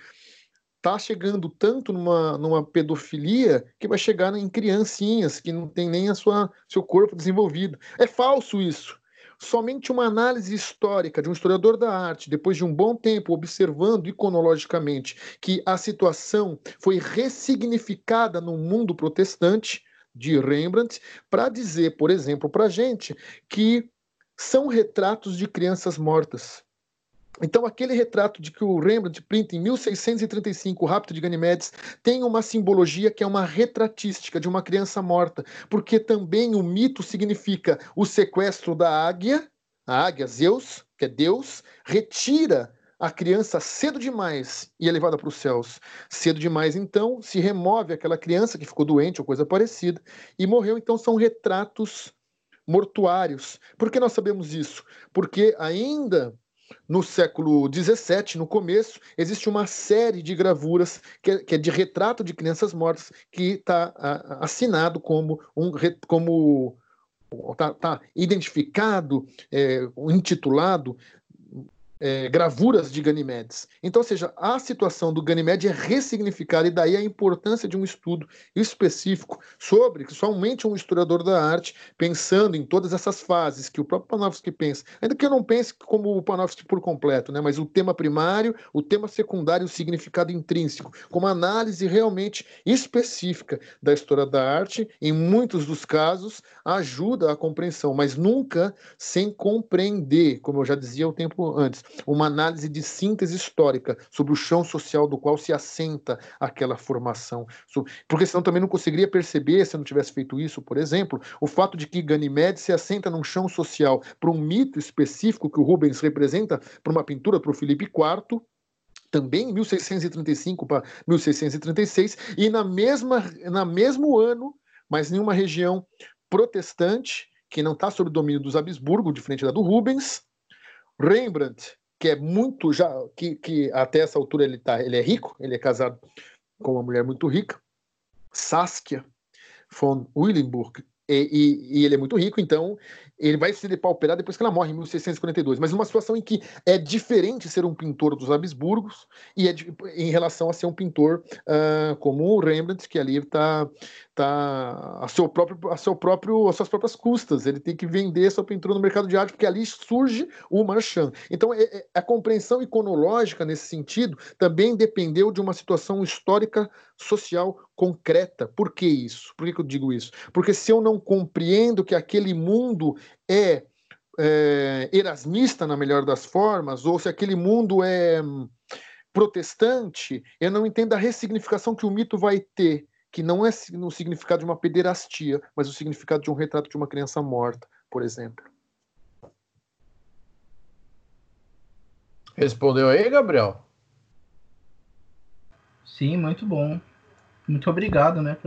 está chegando tanto numa, numa pedofilia que vai chegar em criancinhas que não tem nem a sua seu corpo desenvolvido. É falso isso. Somente uma análise histórica de um historiador da arte, depois de um bom tempo observando iconologicamente que a situação foi ressignificada no mundo protestante de Rembrandt, para dizer, por exemplo, para gente que são retratos de crianças mortas. Então, aquele retrato de que o Rembrandt pinta em 1635, o Rapto de Ganimedes, tem uma simbologia que é uma retratística de uma criança morta, porque também o mito significa o sequestro da águia, a águia Zeus, que é Deus, retira a criança cedo demais e é levada para os céus. Cedo demais, então, se remove aquela criança que ficou doente ou coisa parecida e morreu. Então, são retratos mortuários. Por que nós sabemos isso? Porque ainda no século XVII, no começo, existe uma série de gravuras que é, que é de retrato de crianças mortas que está assinado como um como está tá identificado, é, intitulado é, gravuras de Ganimedes. Então, ou seja, a situação do Ganymede é ressignificada, e daí a importância de um estudo específico sobre, que somente um historiador da arte, pensando em todas essas fases que o próprio Panofsky pensa, ainda que eu não pense como o Panofsky por completo, né, mas o tema primário, o tema secundário, o significado intrínseco, como análise realmente específica da história da arte, em muitos dos casos, ajuda a compreensão, mas nunca sem compreender, como eu já dizia o tempo antes uma análise de síntese histórica sobre o chão social do qual se assenta aquela formação. Porque senão também não conseguiria perceber, se eu não tivesse feito isso, por exemplo, o fato de que Ganymede se assenta num chão social para um mito específico que o Rubens representa para uma pintura para o Felipe IV, também em 1635 para 1636, e na mesma, na mesmo ano, mas em uma região protestante, que não está sob o domínio dos Habsburgo, diferente da do Rubens, Rembrandt, que é muito já que, que até essa altura ele tá, ele é rico, ele é casado com uma mulher muito rica, Saskia von Willenburg, e, e, e, ele é muito rico, então ele vai se depauperar depois que ela morre em 1642. Mas numa situação em que é diferente ser um pintor dos Habsburgos e é de, em relação a ser um pintor uh, como o Rembrandt, que ali está tá a seu próprio a seu próprio as suas próprias custas. Ele tem que vender sua pintura no mercado de arte porque ali surge o marchand. Então é, é, a compreensão iconológica nesse sentido também dependeu de uma situação histórica social concreta. Por que isso? Por que, que eu digo isso? Porque se eu não compreendo que aquele mundo é, é erasmista na melhor das formas ou se aquele mundo é hum, protestante eu não entendo a ressignificação que o mito vai ter que não é no significado de uma pederastia, mas o significado de um retrato de uma criança morta, por exemplo.
Respondeu aí, Gabriel?
Sim, muito bom. Muito obrigado, né,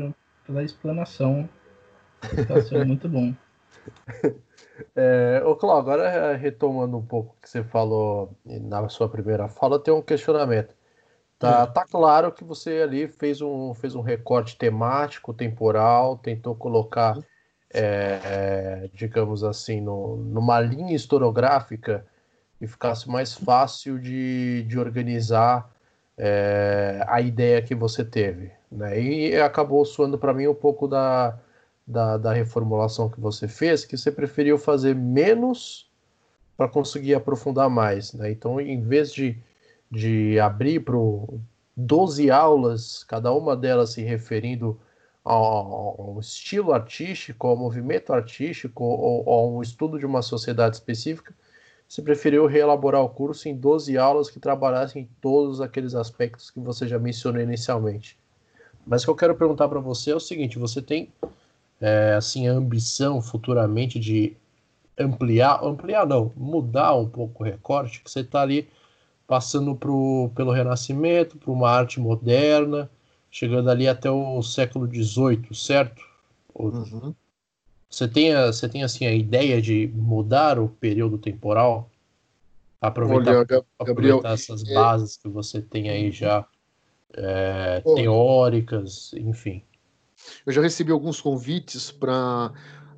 pela explanação. Explicação muito bom.
É, ô Cláudio, agora retomando um pouco o que você falou na sua primeira fala, tem um questionamento. Tá, tá claro que você ali fez um, fez um recorte temático, temporal, tentou colocar, é, é, digamos assim, no, numa linha historiográfica e ficasse mais fácil de, de organizar é, a ideia que você teve. Né? E acabou soando para mim um pouco da, da, da reformulação que você fez, que você preferiu fazer menos para conseguir aprofundar mais. Né? Então, em vez de de abrir 12 aulas, cada uma delas se referindo a um estilo artístico, ao movimento artístico ou a um estudo de uma sociedade específica, você preferiu reelaborar o curso em 12 aulas que trabalhassem em todos aqueles aspectos que você já mencionou inicialmente. Mas o que eu quero perguntar para você é o seguinte: você tem é, assim a ambição futuramente de ampliar, ampliar não, mudar um pouco o recorte, que você está ali passando pro, pelo Renascimento, para uma arte moderna, chegando ali até o século XVIII, certo? Uhum. Você tem, a, você tem assim a ideia de mudar o período temporal? Aproveitar, Olha, Gabriel, aproveitar essas é... bases que você tem aí já é, teóricas, enfim.
Eu já recebi alguns convites para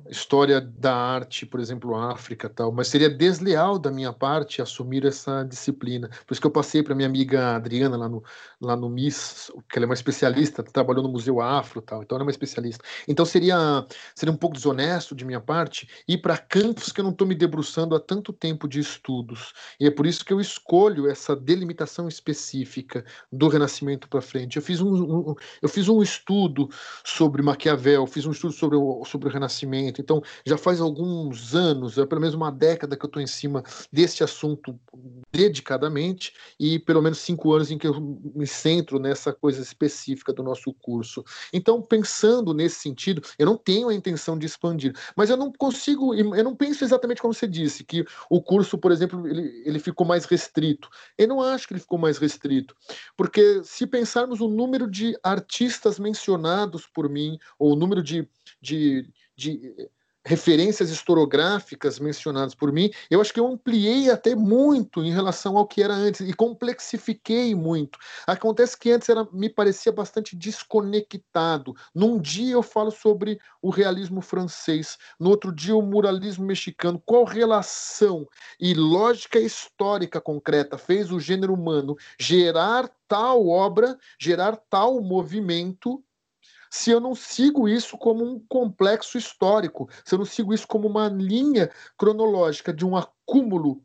história da arte, por exemplo, África tal, mas seria desleal da minha parte assumir essa disciplina. Por isso que eu passei para minha amiga Adriana lá no, lá no MIS, que ela é uma especialista, trabalhou no Museu Afro tal, então ela é uma especialista. Então seria, seria um pouco desonesto de minha parte ir para campos que eu não estou me debruçando há tanto tempo de estudos. E é por isso que eu escolho essa delimitação específica do Renascimento para frente. Eu fiz um, um, eu fiz um estudo sobre Maquiavel, fiz um estudo sobre o, sobre o Renascimento, então, já faz alguns anos, é pelo menos uma década que eu estou em cima deste assunto dedicadamente, e pelo menos cinco anos em que eu me centro nessa coisa específica do nosso curso. Então, pensando nesse sentido, eu não tenho a intenção de expandir, mas eu não consigo, eu não penso exatamente como você disse, que o curso, por exemplo, ele, ele ficou mais restrito. Eu não acho que ele ficou mais restrito, porque se pensarmos o número de artistas mencionados por mim, ou o número de, de de referências historiográficas mencionadas por mim, eu acho que eu ampliei até muito em relação ao que era antes e complexifiquei muito. Acontece que antes era, me parecia bastante desconectado. Num dia eu falo sobre o realismo francês, no outro dia o muralismo mexicano. Qual relação e lógica histórica concreta fez o gênero humano gerar tal obra, gerar tal movimento se eu não sigo isso como um complexo histórico, se eu não sigo isso como uma linha cronológica de um acúmulo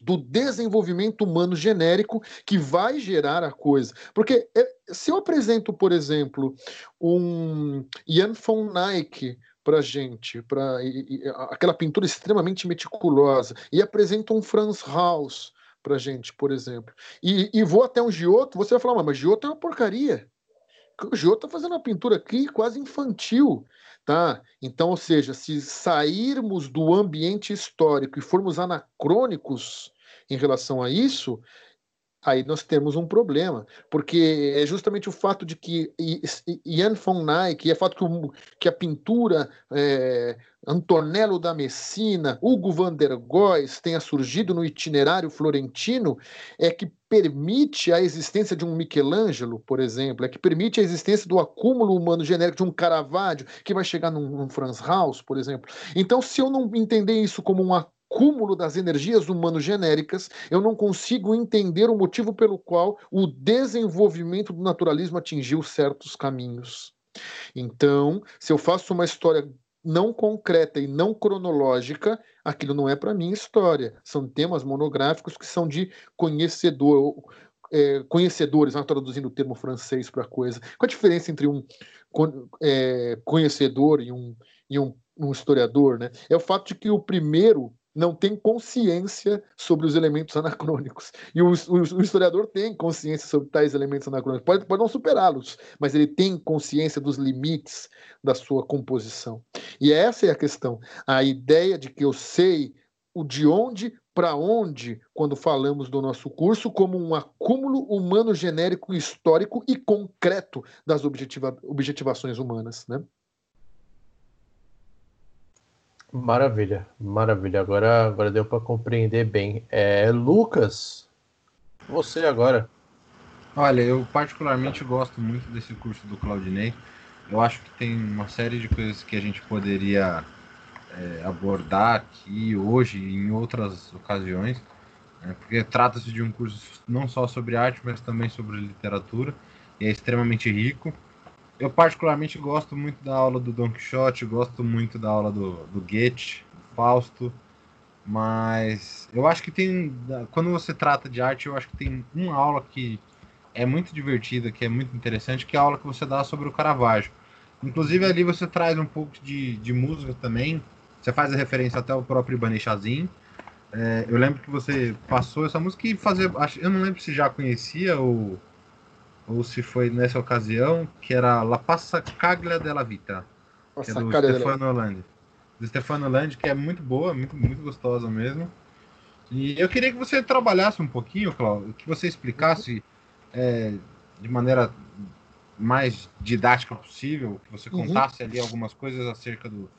do desenvolvimento humano genérico que vai gerar a coisa. Porque é, se eu apresento, por exemplo, um Jan von Eyck para gente, para aquela pintura extremamente meticulosa, e apresento um Franz Haus para gente, por exemplo, e, e vou até um Giotto, você vai falar, mas Giotto é uma porcaria o Jô está fazendo uma pintura aqui quase infantil, tá? Então, ou seja, se sairmos do ambiente histórico e formos anacrônicos em relação a isso, aí nós temos um problema, porque é justamente o fato de que Jan von Eyck, é fato que, o, que a pintura é, Antonello da Messina, Hugo van der Goes tenha surgido no itinerário florentino, é que permite a existência de um Michelangelo, por exemplo, é que permite a existência do acúmulo humano genérico de um Caravaggio, que vai chegar num, num Franz Haus, por exemplo. Então, se eu não entender isso como um acúmulo das energias humanas genéricas, eu não consigo entender o motivo pelo qual o desenvolvimento do naturalismo atingiu certos caminhos. Então, se eu faço uma história não concreta e não cronológica, aquilo não é para mim história. São temas monográficos que são de conhecedor, é, conhecedores, não traduzindo o termo francês para coisa. Qual a diferença entre um é, conhecedor e um, e um, um historiador? Né? É o fato de que o primeiro não tem consciência sobre os elementos anacrônicos. E o, o, o historiador tem consciência sobre tais elementos anacrônicos. Pode, pode não superá-los, mas ele tem consciência dos limites da sua composição. E essa é a questão. A ideia de que eu sei o de onde para onde quando falamos do nosso curso como um acúmulo humano genérico histórico e concreto das objetiva, objetivações humanas, né?
Maravilha, maravilha. Agora, agora deu para compreender bem. É, Lucas, você agora.
Olha, eu particularmente gosto muito desse curso do Claudinei. Eu acho que tem uma série de coisas que a gente poderia é, abordar aqui hoje e em outras ocasiões, né, porque trata-se de um curso não só sobre arte, mas também sobre literatura, e é extremamente rico. Eu particularmente gosto muito da aula do Don Quixote, gosto muito da aula do, do Goethe, do Fausto, mas eu acho que tem, quando você trata de arte, eu acho que tem uma aula que é muito divertida, que é muito interessante, que é a aula que você dá sobre o Caravaggio. Inclusive ali você traz um pouco de, de música também, você faz a referência até ao próprio Ibanez Chazin. É, eu lembro que você passou essa música e fazer, eu não lembro se já conhecia ou, ou se foi nessa ocasião, que era La Passa Caglia della Vita, que é do Stefano Hollande. Do Stefano Hollande, que é muito boa, muito, muito gostosa mesmo. E eu queria que você trabalhasse um pouquinho, Cláudio, que você explicasse é, de maneira mais didática possível, que você uhum. contasse uhum. ali algumas coisas acerca do,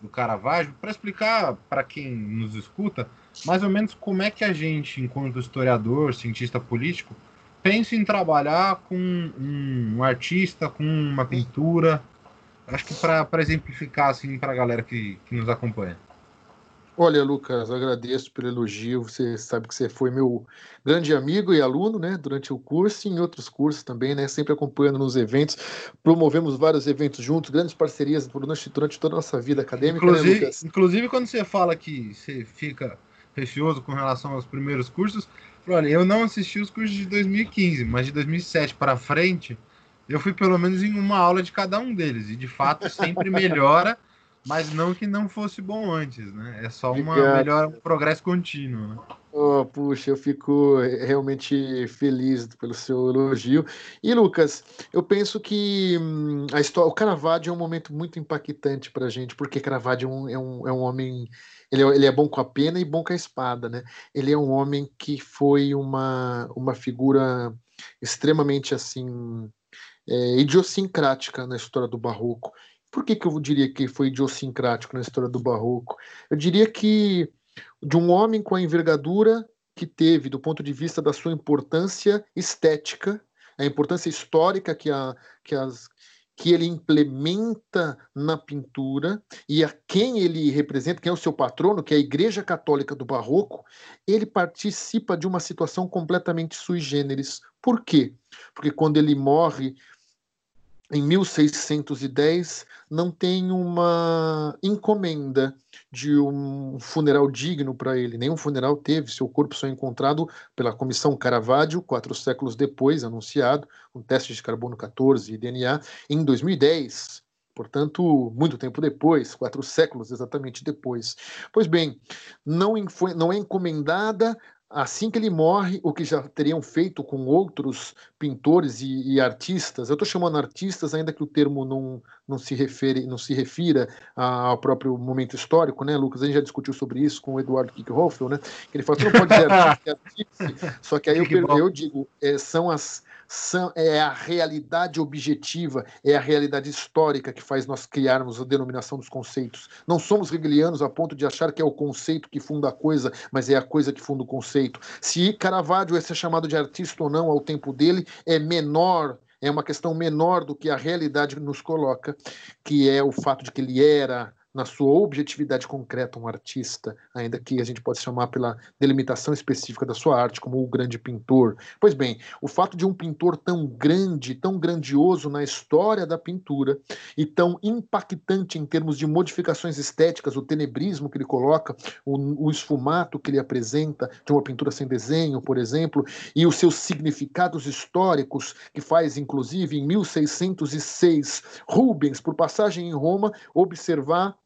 do Caravaggio, para explicar para quem nos escuta mais ou menos como é que a gente, enquanto historiador, cientista político, pensa em trabalhar com um, artista, com uma pintura. Acho que para exemplificar assim para a galera que, que nos acompanha.
Olha, Lucas, agradeço pelo elogio. Você sabe que você foi meu grande amigo e aluno, né, durante o curso e em outros cursos também, né, sempre acompanhando nos eventos. Promovemos vários eventos juntos, grandes parcerias durante, durante toda a nossa vida acadêmica.
Né, inclusive, né, inclusive, quando você fala que você fica receoso com relação aos primeiros cursos, olha, eu não assisti os cursos de 2015, mas de 2007 para frente, eu fui pelo menos em uma aula de cada um deles e de fato sempre melhora. Mas não que não fosse bom antes, né? É só uma melhor, um progresso contínuo, né?
Oh, puxa, eu fico realmente feliz pelo seu elogio. E Lucas, eu penso que hum, a história, o Caravaggio é um momento muito impactante para a gente, porque Caravaggio é um, é um, é um homem, ele é, ele é, bom com a pena e bom com a espada, né? Ele é um homem que foi uma, uma figura extremamente assim é, idiosincrática na história do Barroco. Por que, que eu diria que foi idiosincrático na história do Barroco? Eu diria que de um homem com a envergadura que teve, do ponto de vista da sua importância estética, a importância histórica que, a, que, as, que ele implementa na pintura e a quem ele representa, quem é o seu patrono, que é a Igreja Católica do Barroco, ele participa de uma situação completamente sui generis. Por quê? Porque quando ele morre em 1610, não tem uma encomenda de um funeral digno para ele. Nenhum funeral teve, seu corpo só encontrado pela Comissão Caravaggio, quatro séculos depois, anunciado, um teste de carbono 14 e DNA, em 2010. Portanto, muito tempo depois, quatro séculos exatamente depois. Pois bem, não, não é encomendada assim que ele morre, o que já teriam feito com outros pintores e, e artistas, eu estou chamando artistas, ainda que o termo não, não se refere, não se refira ao próprio momento histórico, né, Lucas? A gente já discutiu sobre isso com o Eduardo Kickhoffel, né? Ele fala, você não pode dizer artista, é artista, só que aí eu, eu digo, é, são as são, é a realidade objetiva, é a realidade histórica que faz nós criarmos a denominação dos conceitos. Não somos hegelianos a ponto de achar que é o conceito que funda a coisa, mas é a coisa que funda o conceito. Se Caravaggio é ser chamado de artista ou não ao tempo dele, é menor é uma questão menor do que a realidade nos coloca, que é o fato de que ele era na sua objetividade concreta, um artista, ainda que a gente possa chamar pela delimitação específica da sua arte como o grande pintor. Pois bem, o fato de um pintor tão grande, tão grandioso na história da pintura e tão impactante em termos de modificações estéticas, o tenebrismo que ele coloca, o, o esfumato que ele apresenta de uma pintura sem desenho, por exemplo, e os seus significados históricos, que faz, inclusive, em 1606, Rubens, por passagem em Roma, observar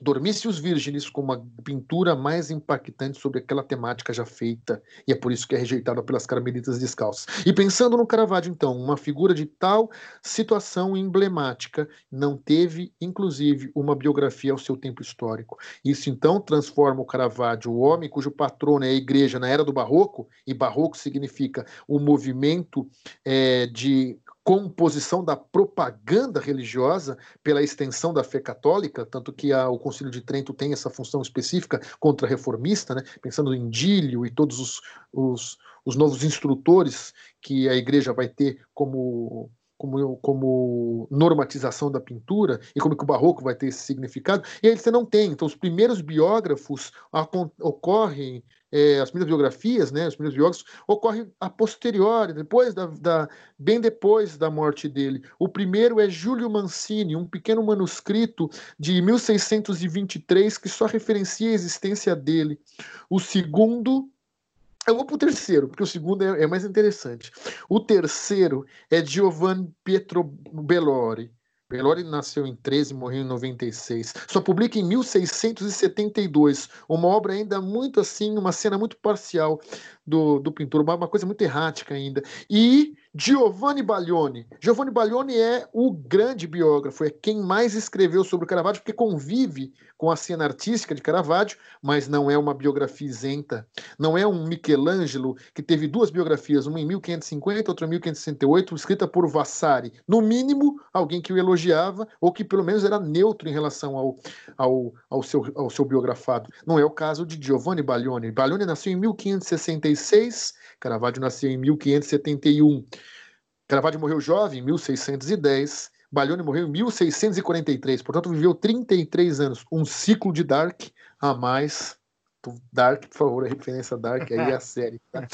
Dormícios Virgens com uma pintura mais impactante sobre aquela temática já feita, e é por isso que é rejeitada pelas carmelitas descalças. E pensando no Caravaggio, então, uma figura de tal situação emblemática não teve, inclusive, uma biografia ao seu tempo histórico. Isso, então, transforma o Caravaggio, o homem cujo patrono é a igreja na era do Barroco, e Barroco significa o movimento é, de composição da propaganda religiosa pela extensão da fé católica, tanto que a, o Concílio de Trento tem essa função específica contra-reformista, né? pensando em Dílio e todos os, os, os novos instrutores que a igreja vai ter como como, como normatização da pintura e como que o barroco vai ter esse significado, e aí você não tem. Então, os primeiros biógrafos ocorrem é, as primeiras biografias, né, os primeiros biógrafos, ocorrem a posteriori, depois da, da, bem depois da morte dele. O primeiro é Júlio Mancini, um pequeno manuscrito de 1623 que só referencia a existência dele. O segundo Eu vou para o terceiro, porque o segundo é, é, mais interessante. O terceiro é Giovanni Pietro Bellori. Bellori nasceu em 13 e morreu em 96. Só publica em 1672, uma obra ainda muito assim, uma cena muito parcial do, do pintor, uma, uma coisa muito errática ainda. E Giovanni Baglioni. Giovanni Baglioni é o grande biógrafo, é quem mais escreveu sobre o Caravaggio, porque convive com a cena artística de Caravaggio, mas não é uma biografia isenta. Não é um Michelangelo que teve duas biografias, uma em 1550, outra em 1568, escrita por Vasari. No mínimo, alguém que o elogiava, ou que pelo menos era neutro em relação ao, ao, ao, seu, ao seu biografado. Não é o caso de Giovanni Baglioni. Baglioni nasceu em 1566 Caravaggio nasceu em 1571. Caravaggio morreu jovem, em 1610. Baglioni morreu em 1643, portanto viveu 33 anos, um ciclo de Dark a mais. Dark, por favor, a referência Dark aí é a série. Tá?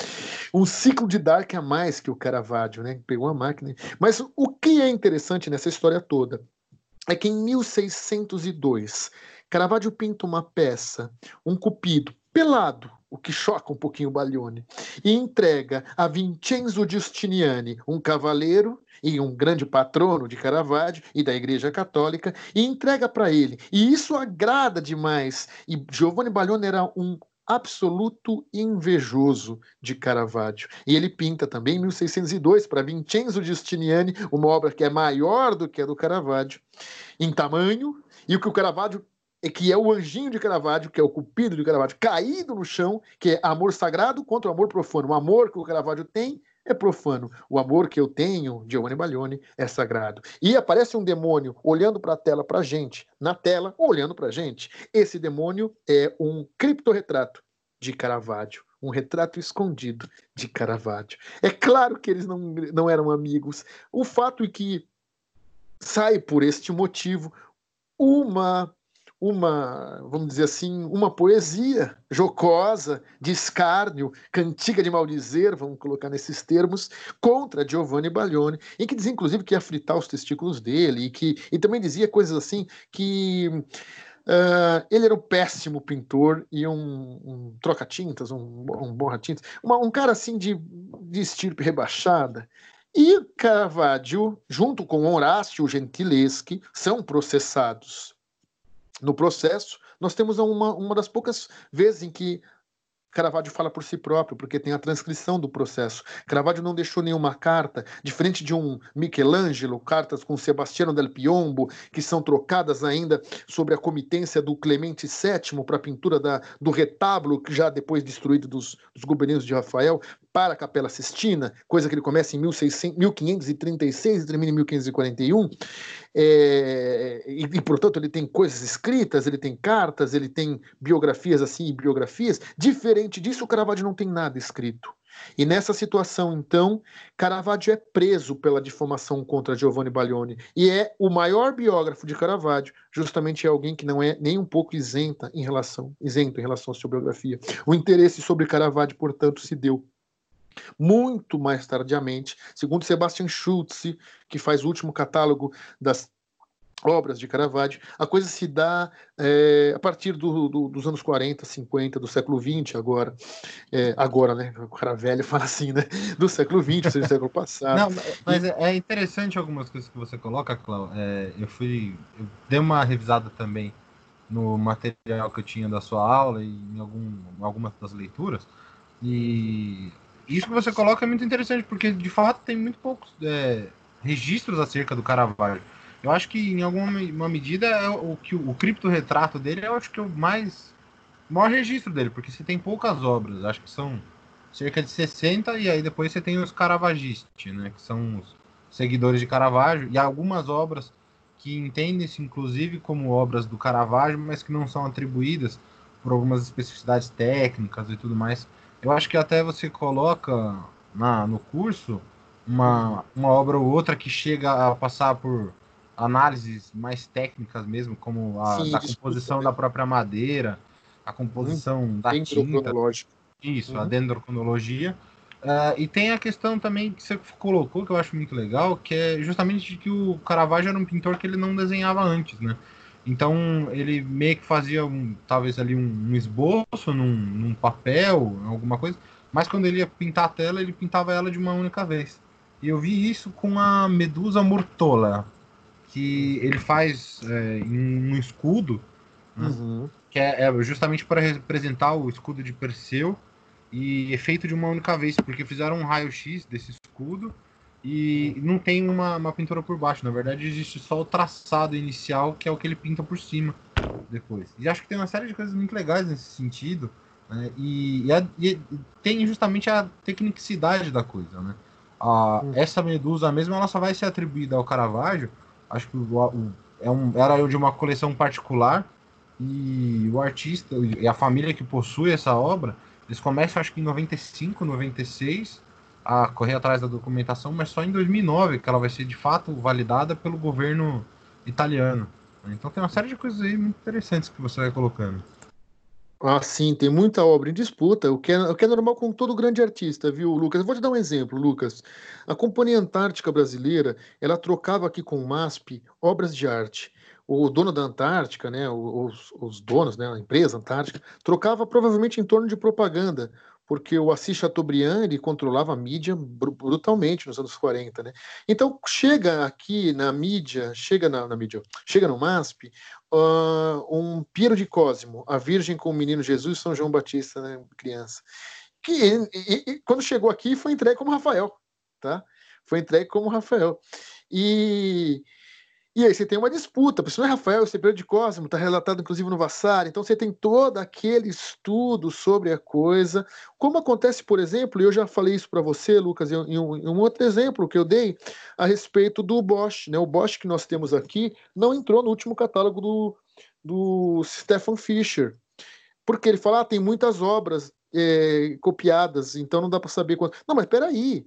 Um ciclo de Dark a mais que o Caravaggio, né? Pegou a máquina. Mas o que é interessante nessa história toda é que em 1602 Caravaggio pinta uma peça, um cupido, pelado, o que choca um pouquinho o Baglione, e entrega a Vincenzo Giustiniani, um cavaleiro e um grande patrono de Caravaggio e da Igreja Católica, e entrega para ele. E isso agrada demais. E Giovanni Baglione era um absoluto invejoso de Caravaggio. E ele pinta também em 1602 para Vincenzo Giustiniani uma obra que é maior do que a do Caravaggio em tamanho, e o que o Caravaggio que é o anjinho de Caravaggio, que é o cupido de Caravaggio, caído no chão, que é amor sagrado contra o amor profano. O amor que o Caravaggio tem é profano. O amor que eu tenho, Giovanni Baglioni, é sagrado. E aparece um demônio olhando para a tela para a gente, na tela, olhando para a gente. Esse demônio é um criptorretrato de Caravaggio, um retrato escondido de Caravaggio. É claro que eles não, não eram amigos. O fato é que sai por este motivo uma uma, vamos dizer assim, uma poesia jocosa, de escárnio, cantiga de maldizer, vamos colocar nesses termos, contra Giovanni Baglioni, em que dizia inclusive que ia fritar os testículos dele, e que e também dizia coisas assim que Uh, ele era um péssimo pintor e um, um troca-tintas, um, um borra-tintas, um cara assim de, de estirpe rebaixada. E Caravaggio, junto com Horácio Gentileschi, são processados no processo, nós temos uma, uma das poucas vezes em que Caravaggio fala por si próprio, porque tem a transcrição do processo. Caravaggio não deixou nenhuma carta, diferente de um Michelangelo, cartas com Sebastiano del Piombo, que são trocadas ainda sobre a comitência do Clemente VII para a pintura da, do retábulo, já depois destruído dos, dos governos de Rafael, para a Capela Sistina, coisa que ele começa em 1600, 1536 e termina em 1541, é, e, e, portanto ele tem coisas escritas, ele tem cartas, ele tem biografias assim e biografias. Diferente disso, o Caravaggio não tem nada escrito. E nessa situação, então, Caravaggio é preso pela difamação contra Giovanni Baglioni e é o maior biógrafo de Caravaggio, justamente é alguém que não é nem um pouco isenta em relação, isento em relação à sua biografia. O interesse sobre Caravaggio, portanto, se deu muito mais tardiamente, segundo Sebastian Schultze, que faz o último catálogo das obras de Caravaggio, a coisa se dá é, a partir do, do, dos anos 40, 50, do século 20 agora. É, agora, né? O cara velho fala assim, né? Do século 20, seja, do século passado. Não,
mas e... é interessante algumas coisas que você coloca, Cláudio. É, eu fui. Eu dei uma revisada também no material que eu tinha da sua aula e em algum, algumas das leituras. E isso que você coloca é muito interessante, porque de fato tem muito poucos é, registros acerca do Caravaggio. Eu acho que em alguma medida é o que o, cripto retrato dele eu acho que é o mais o maior registro dele, porque você tem poucas obras, acho que são cerca de 60 e aí depois você tem os Caravagisti, né, que são os seguidores de Caravaggio e algumas obras que entendem-se inclusive como obras do Caravaggio, mas que não são atribuídas por algumas especificidades técnicas e tudo mais eu acho que até você coloca na, no curso uma, uma obra ou outra que chega a passar por análises mais técnicas mesmo, como a Sim, da composição da própria madeira, a composição hum, da tinta. Isso, uhum. a dendrocronologia. Uh, e tem a questão também que você colocou, que eu acho muito legal, que é justamente de que o Caravaggio era um pintor que ele não desenhava antes, né? Então ele meio que fazia um, talvez ali um, um esboço num, num, papel, alguma coisa, mas quando ele ia pintar a tela, ele pintava ela de uma única vez. E eu vi isso com a Medusa Murtola, que ele faz é, em um escudo, né? uhum. que é, é, justamente para representar o escudo de Perseu, e é feito de uma única vez, porque fizeram um raio-x desse escudo e não tem uma, uma pintura por baixo. Na verdade, existe só o traçado inicial, que é o que ele pinta por cima depois. E acho que tem uma série de coisas muito legais nesse sentido. Né? E, e, a, e, tem justamente a tecnicidade da coisa. Né? A, hum. Essa medusa mesmo ela só vai ser atribuída ao Caravaggio. Acho que o, o, é um, era de uma coleção particular. E o artista e a família que possui essa obra eles começam, acho que em 95, 96, a correr atrás da documentação, mas só em 2009 que ela vai ser de fato validada pelo governo italiano. Então tem uma série de coisas aí muito interessantes que você vai colocando.
Ah, sim, tem muita obra em disputa, o que, é, o que é normal com todo grande artista, viu, Lucas? Vou te dar um exemplo, Lucas. A Companhia Antártica Brasileira, ela trocava aqui com o MASP obras de arte o dono da Antártica, né, os, os donos, né, a empresa Antártica, trocava provavelmente em torno de propaganda, porque o Assis Chateaubriand ele controlava a mídia brutalmente nos anos 40, né? Então chega aqui na mídia, chega na, na mídia, chega no MASP, uh, um Piero de Cosimo, a Virgem com o Menino Jesus, São João Batista, né, criança, que e, e, quando chegou aqui foi entregue como Rafael, tá? Foi entregue como Rafael e e aí você tem uma disputa, porque não é Rafael, você Pedro de Cosmo, está relatado inclusive no Vassar, então você tem todo aquele estudo sobre a coisa, como acontece, por exemplo, e eu já falei isso para você, Lucas, em um, em um, outro exemplo que eu dei a respeito do Bosch, né? O Bosch que nós temos aqui não entrou no último catálogo do, do Stefan Fischer, porque ele fala, ah, tem muitas obras é, copiadas, então não dá para saber quanto. Não, mas peraí,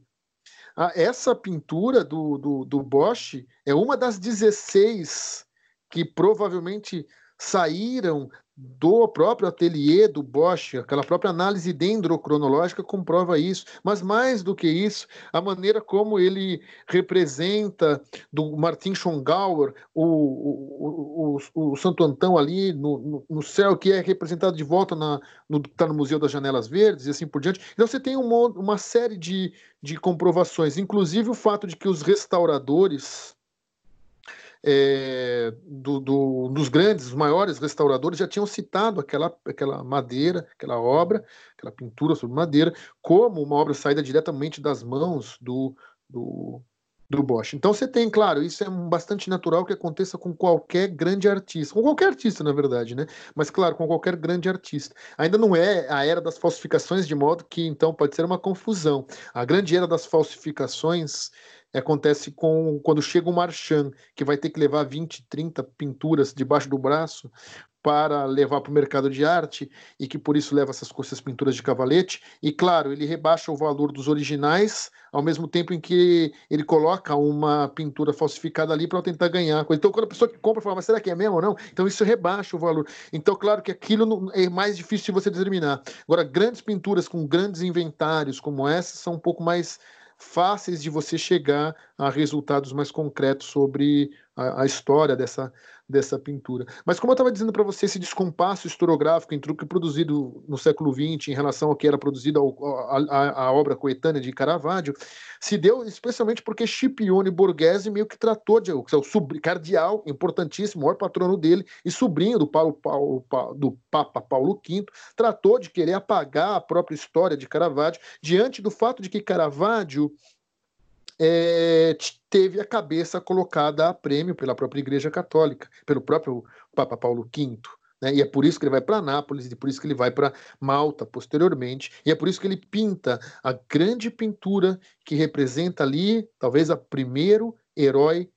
ah, essa pintura do, do, do Bosch é uma das 16 que provavelmente saíram do próprio ateliê do Bosch, aquela própria análise dendrocronológica comprova isso, mas mais do que isso, a maneira como ele representa do Martin Schongauer o, o, o, o Santo Antão ali no, no, céu, que é representado de volta na, no, tá no Museu das Janelas Verdes e assim por diante. Então você tem uma, uma série de, de comprovações, inclusive o fato de que os restauradores é, do, do, dos grandes, os maiores restauradores já tinham citado aquela, aquela madeira, aquela obra, aquela pintura sobre madeira, como uma obra saída diretamente das mãos do, do, do Bosch. Então você tem, claro, isso é bastante natural que aconteça com qualquer grande artista, com qualquer artista, na verdade, né? Mas claro, com qualquer grande artista. Ainda não é a era das falsificações, de modo que então pode ser uma confusão. A grande era das falsificações acontece com quando chega o marchand, que vai ter que levar 20, 30 pinturas debaixo do braço para levar para o mercado de arte e que por isso leva essas, essas pinturas de cavalete. E claro, ele rebaixa o valor dos originais, ao mesmo tempo em que ele coloca uma pintura falsificada ali para tentar ganhar. Então, quando a pessoa que compra fala, mas será que é mesmo ou não? Então, isso rebaixa o valor. Então, claro que aquilo não, é mais difícil de você determinar. Agora, grandes pinturas com grandes inventários como essa são um pouco mais fáceis de você chegar a resultados mais concretos sobre a, a história dessa, dessa pintura. Mas como eu estava dizendo para você, esse descompasso historiográfico entre o que é produzido no século XX em relação ao que era produzido a, obra coetânea de Caravaggio, se deu especialmente porque Scipione Borghese meio que tratou de o é cardeal, importantíssimo, maior patrono dele e sobrinho do, Paulo, Paulo, do Papa Paulo V, tratou de querer apagar a própria história de Caravaggio diante do fato de que Caravaggio é, teve a cabeça colocada a prêmio pela própria Igreja Católica, pelo próprio Papa Paulo V. Né? E é por isso que ele vai para Nápoles, e por isso que ele vai para Malta posteriormente, e é por isso que ele pinta a grande pintura que representa ali, talvez, o primeiro herói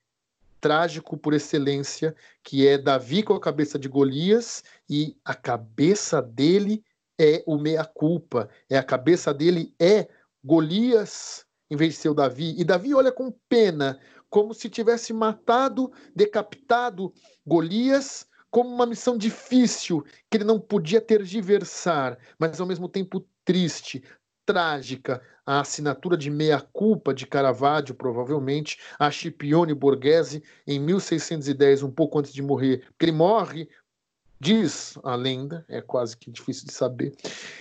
trágico por excelência, que é Davi com a cabeça de Golias, e a cabeça dele é o meia-culpa, é a cabeça dele é Golias em vez de ser o Davi. E Davi olha com pena, como se tivesse matado, decapitado Golias, como uma missão difícil, que ele não podia tergiversar, mas ao mesmo tempo triste, trágica, a assinatura de meia-culpa de Caravaggio, provavelmente, a Scipione Borghese, em 1610, um pouco antes de morrer, porque ele morre Diz a lenda, é quase que difícil de saber,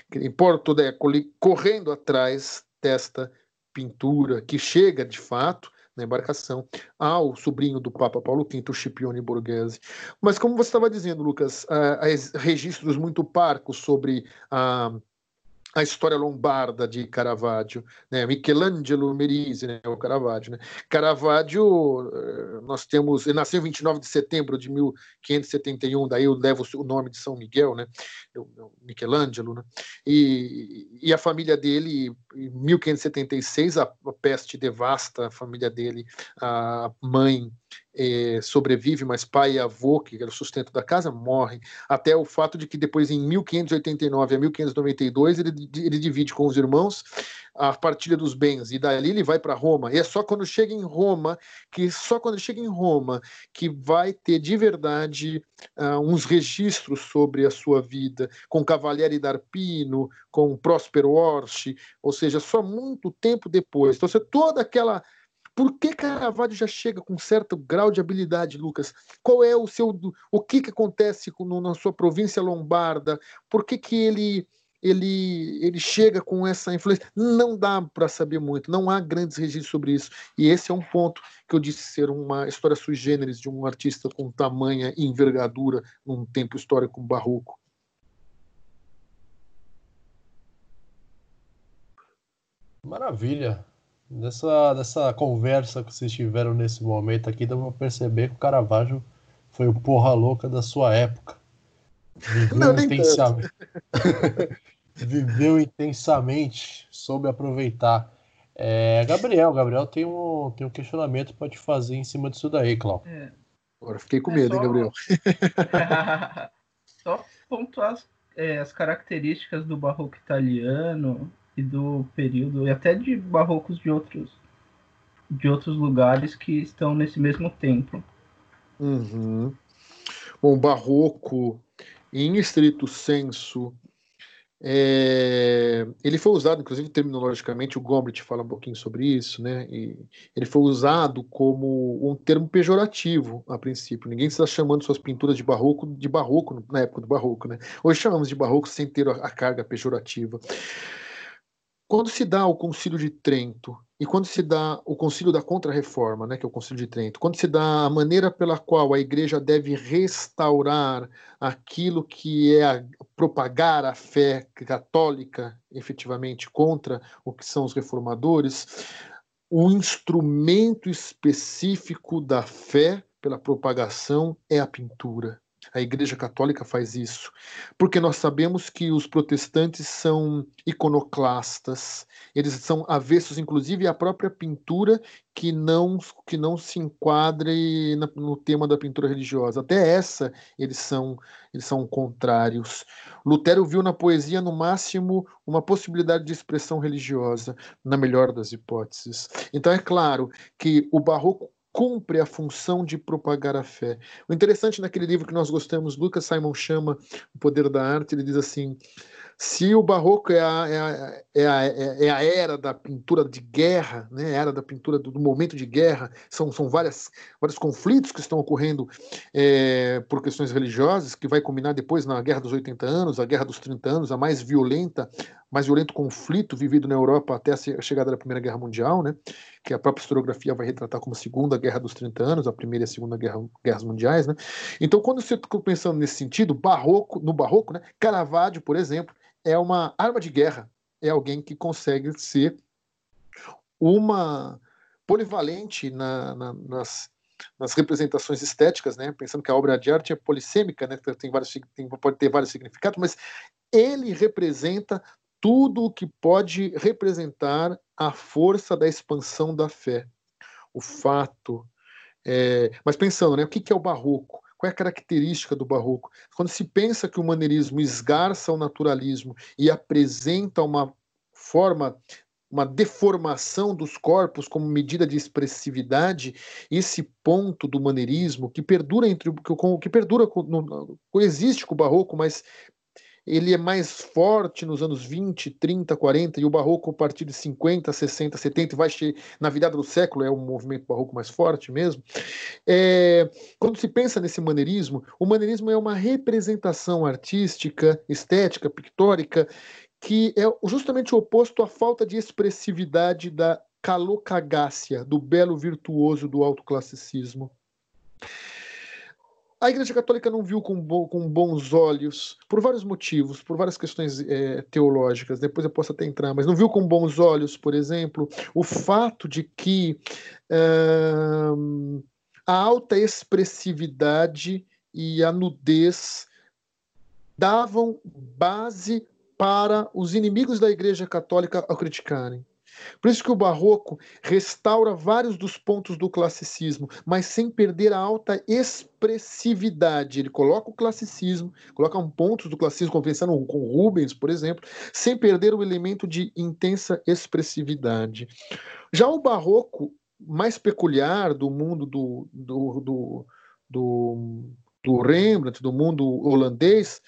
que Porto d'Ecoli, correndo atrás desta pintura, que chega de fato na embarcação ao sobrinho do Papa Paulo V, o Scipione Borghese. Mas como você estava dizendo, Lucas, há registros muito parcos sobre a a história lombarda de Caravaggio, né? Michelangelo Merisi, né? o Caravaggio. Né? Caravaggio, eh, nós temos, ele nasceu em 29 de setembro de 1571, daí eu levo o nome de São Miguel, né? Michelangelo, né? E, e a família dele, em 1576, a, a peste devasta a família dele, a mãe é, sobrevive, mas pai e avô, que era o sustento da casa, morrem. Até o fato de que depois, em 1589 a 1592, ele, ele divide com os irmãos a partilha dos bens, e dali ele vai para Roma. E é só quando chega em Roma, que só quando chega em Roma, que vai ter de verdade uh, uns registros sobre a sua vida, com Cavalieri d'Arpino, com Próspero Orsi, ou seja, só muito tempo depois. Então, toda aquela por que Caravaggio já chega com certo grau de habilidade, Lucas? Qual é o seu, o que que acontece na sua província lombarda? Por que que ele ele, ele chega com essa influência. Não dá para saber muito, não há grandes registros sobre isso. E esse é um ponto que eu disse ser uma história sui generis de um artista com tamanha envergadura num tempo histórico barroco.
Maravilha. Nessa, nessa conversa que vocês tiveram nesse momento aqui, dá pra perceber que o Caravaggio foi o porra louca da sua época. Viveu Não, intensamente. Viveu intensamente, soube aproveitar. É, Gabriel, Gabriel tem um, tem um questionamento para te fazer em cima disso daí, Cláudio. É.
Agora fiquei com é medo, só... hein, Gabriel?
só pontuar as, é, as características do barroco italiano, e do período, e até de barrocos de outros, de outros lugares que estão nesse mesmo templo.
Uhum. Bom, barroco, em estrito senso, é, ele foi usado, inclusive terminologicamente, o Gombrich fala um pouquinho sobre isso, né? E ele foi usado como um termo pejorativo a princípio. Ninguém está chamando suas pinturas de barroco de barroco na época do barroco, né? Hoje chamamos de barroco sem ter a carga pejorativa. Quando se dá o Concílio de Trento e quando se dá o Concílio da Contra-Reforma, né, que é o Concílio de Trento, quando se dá a maneira pela qual a Igreja deve restaurar aquilo que é a, propagar a fé católica, efetivamente contra o que são os reformadores, o instrumento específico da fé pela propagação é a pintura. A Igreja Católica faz isso, porque nós sabemos que os protestantes são iconoclastas, eles são avessos, inclusive, à própria pintura que não, que não se enquadre no tema da pintura religiosa. Até essa eles são, eles são contrários. Lutero viu na poesia, no máximo, uma possibilidade de expressão religiosa, na melhor das hipóteses. Então, é claro que o barroco cumpre a função de propagar a fé. O interessante naquele livro que nós gostamos, Lucas Simon chama O Poder da Arte, ele diz assim: se o barroco é a, é a, é a, é a era da pintura de guerra, né, era da pintura do, do, momento de guerra, são, são várias, vários conflitos que estão ocorrendo é, por questões religiosas, que vai culminar depois na Guerra dos 80 anos, a Guerra dos 30 anos, a mais violenta, mais violento conflito vivido na Europa até a chegada da Primeira Guerra Mundial, né, que a própria historiografia vai retratar como Segunda Guerra dos 30 anos, a Primeira e a Segunda Guerra, Guerras Mundiais. Né. Então, quando você está pensando nesse sentido, barroco, no barroco, né, Caravaggio, por exemplo, é uma arma de guerra, é alguém que consegue ser uma polivalente na, na, nas, nas representações estéticas, né? Pensando que a obra de arte é polissêmica, né? Tem vários, tem, pode ter vários significados, mas ele representa tudo o que pode representar a força da expansão da fé, o fato. É, mas pensando, né? O que, é o barroco? Qual é a característica do barroco? Quando se pensa que o maneirismo esgarça o naturalismo e apresenta uma forma uma deformação dos corpos como medida de expressividade, esse ponto do maneirismo que perdura entre que, que perdura no, coexiste com o barroco, mas ele é mais forte nos anos 20, 30, 40, e o barroco a partir de 50, 60, 70, vai na virada do século, é um movimento barroco mais forte mesmo. É, quando se pensa nesse maneirismo, o maneirismo é uma representação artística, estética, pictórica, que é justamente o oposto à falta de expressividade da calocagácia, do belo virtuoso do autoclassicismo. A Igreja Católica não viu com, bo com bons olhos, por vários motivos, por várias questões é, teológicas, depois eu posso até entrar, mas não viu com bons olhos, por exemplo, o fato de que uh, a alta expressividade e a nudez davam base para os inimigos da Igreja Católica ao criticarem. Por isso que o barroco restaura vários dos pontos do classicismo, mas sem perder a alta expressividade. Ele coloca o classicismo, coloca um pontos do classicismo, como pensando com Rubens, por exemplo, sem perder o elemento de intensa expressividade. Já o barroco mais peculiar do mundo do, do, do, do, do Rembrandt, do mundo holandês,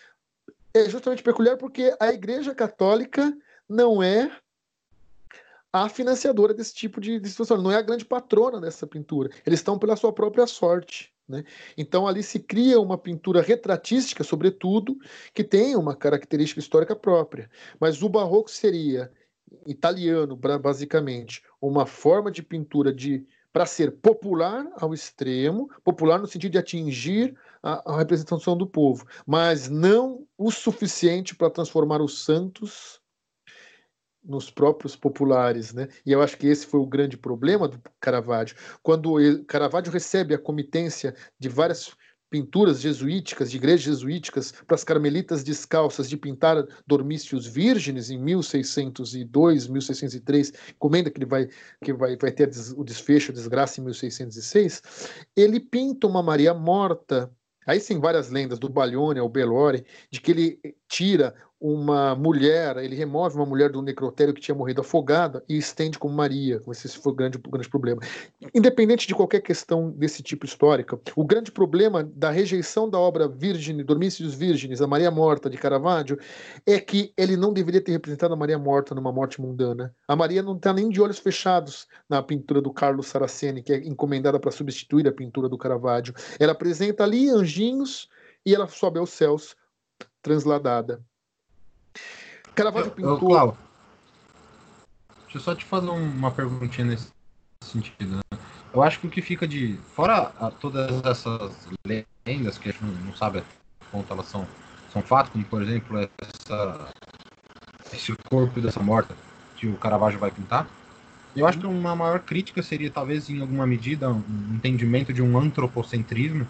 é justamente peculiar porque a Igreja Católica não é a financiadora desse tipo de, de situação, não é a grande patrona dessa pintura. Eles estão pela sua própria sorte. Né? Então ali se cria uma pintura retratística, sobretudo, que tem uma característica histórica própria. Mas o barroco seria italiano, basicamente, uma forma de pintura de para ser popular ao extremo, popular no sentido de atingir a, a representação do povo, mas não o suficiente para transformar os santos nos próprios populares, né? E eu acho que esse foi o grande problema do Caravaggio. Quando Caravaggio recebe a comitência de várias pinturas jesuíticas, de igrejas jesuíticas, para as carmelitas descalças de pintar dormícios virgens em 1602, 1603, comenda que ele vai que vai, vai ter o desfecho, a desgraça em 1606, ele pinta uma Maria morta Aí sim, várias lendas do Baglione ao Belore, de que ele tira uma mulher, ele remove uma mulher do necrotério que tinha morrido afogada e estende como Maria. Esse foi o grande, grande problema. Independente de qualquer questão desse tipo histórica, o grande problema da rejeição da obra Virgine, Dormícios Virgens, a Maria Morta de Caravaggio, é que ele não deveria ter representado a Maria Morta numa morte mundana. A Maria não está nem de olhos fechados na pintura do Carlos Saraceni, que é encomendada para substituir a pintura do Caravaggio. Ela apresenta ali anjinhos e ela sobe aos céus transladada.
Caravaggio pintou. Cláudio, deixa eu só te fazer uma perguntinha nesse sentido. Né? Eu acho que o que fica de. Fora a, todas essas lendas que a gente não sabe a ponto elas são, são fatos, como por exemplo essa, esse corpo dessa morta que o Caravaggio vai pintar. Eu acho que uma maior crítica seria, talvez, em alguma medida, um entendimento de um antropocentrismo,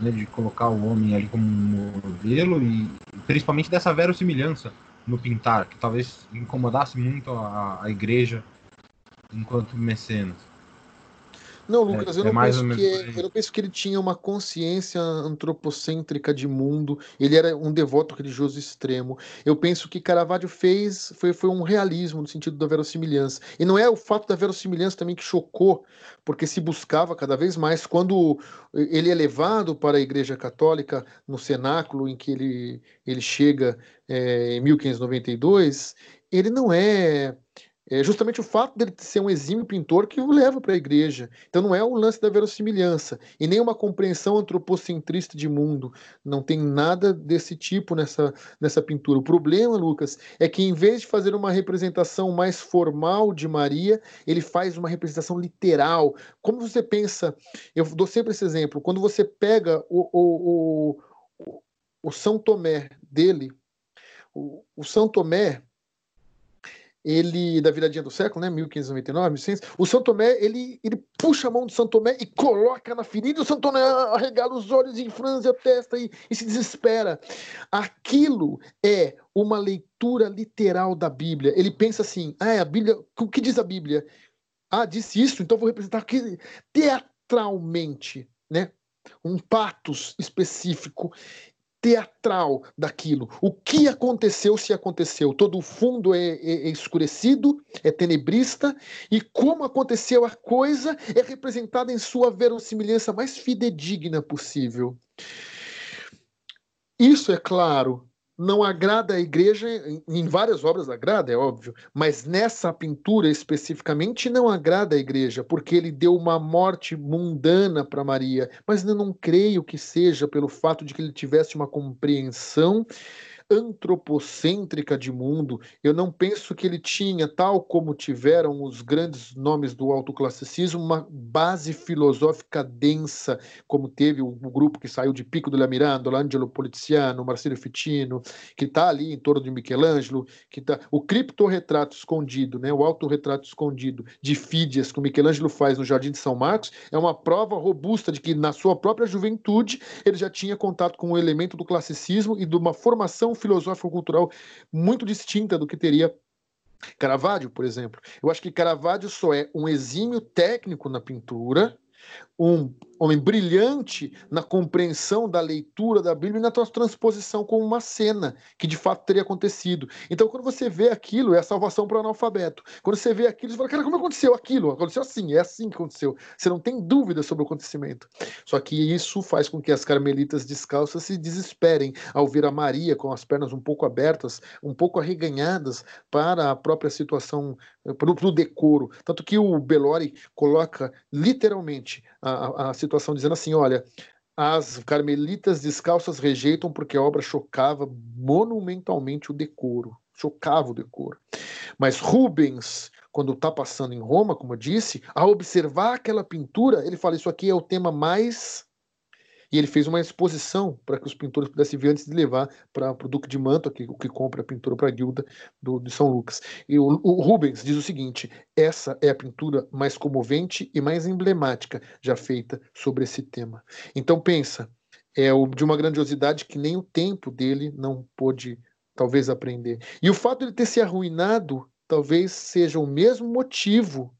né, de colocar o homem ali como um modelo e principalmente dessa verossimilhança no pintar, que talvez incomodasse muito a, a igreja enquanto mecenas.
Não, Lucas, é, eu, não é penso que, eu não penso que ele tinha uma consciência antropocêntrica de mundo, ele era um devoto religioso extremo. Eu penso que Caravaggio fez foi, foi um realismo no sentido da verossimilhança. E não é o fato da verossimilhança também que chocou, porque se buscava cada vez mais. Quando ele é levado para a Igreja Católica, no cenáculo em que ele, ele chega é, em 1592, ele não é é justamente o fato dele ser um exímio pintor que o leva para a igreja. Então não é o lance da verossimilhança e nem uma compreensão antropocentrista de mundo. Não tem nada desse tipo nessa, nessa pintura. O problema, Lucas, é que em vez de fazer uma representação mais formal de Maria, ele faz uma representação literal. Como você pensa, eu dou sempre esse exemplo, quando você pega o, o, o, o São Tomé dele, o, o São Tomé ele da viradinha do século, né, 1599, 1600, o São Tomé, ele, ele puxa a mão do São Tomé e coloca na ferida, o Tomé arregala os olhos e franze a testa e, e se desespera. Aquilo é uma leitura literal da Bíblia. Ele pensa assim: ah, é a Bíblia, o que diz a Bíblia? Ah, disse isso, então vou representar que teatralmente, né? Um patos específico teatral daquilo. O que aconteceu se aconteceu? Todo o fundo é, é, é, escurecido, é tenebrista, e como aconteceu a coisa é representada em sua verossimilhança mais fidedigna possível. Isso, é claro, não agrada a igreja, em várias obras agrada, é óbvio, mas nessa pintura especificamente não agrada a igreja, porque ele deu uma morte mundana para Maria. Mas eu não creio que seja pelo fato de que ele tivesse uma compreensão antropocêntrica de mundo. Eu não penso que ele tinha, tal como tiveram os grandes nomes do autoclassicismo, uma base filosófica densa, como teve o, o grupo que saiu de Pico della Mirandola, Angelo Poliziano, Marcelo Fitino, que está ali em torno de Michelangelo, que tá, o criptorretrato escondido, né, o autorretrato escondido de Fídias, que o Michelangelo faz no Jardim de São Marcos, é uma prova robusta de que na sua própria juventude ele já tinha contato com o elemento do classicismo e de uma formação filosófico-cultural muito distinta do que teria Caravaggio, por exemplo. Eu acho que Caravaggio só é um exímio técnico na pintura, um homem brilhante na compreensão da leitura da Bíblia e na transposição como uma cena que de fato teria acontecido. Então, quando você vê aquilo, é a salvação para o analfabeto. Quando você vê aquilo, você fala, cara, como aconteceu aquilo? Aconteceu assim, é assim que aconteceu. Você não tem dúvida sobre o acontecimento. Só que isso faz com que as carmelitas descalças se desesperem ao ver a Maria com as pernas um pouco abertas, um pouco arreganhadas para a própria situação, eh, para o decoro. Tanto que o Belori coloca literalmente a, a situação dizendo assim: olha, as carmelitas descalças rejeitam porque a obra chocava monumentalmente o decoro, chocava o decoro. Mas Rubens, quando está passando em Roma, como eu disse, ao observar aquela pintura, ele fala: Isso aqui é o tema mais e ele fez uma exposição para que os pintores pudessem ver antes de levar para o Duque de Manto, que, que compra a pintura para a guilda do, de São Lucas. E o, o, Rubens diz o seguinte: essa é a pintura mais comovente e mais emblemática já feita sobre esse tema. Então pensa, é de uma grandiosidade que nem o tempo dele não pôde talvez aprender. E o fato de ele ter se arruinado talvez seja o mesmo motivo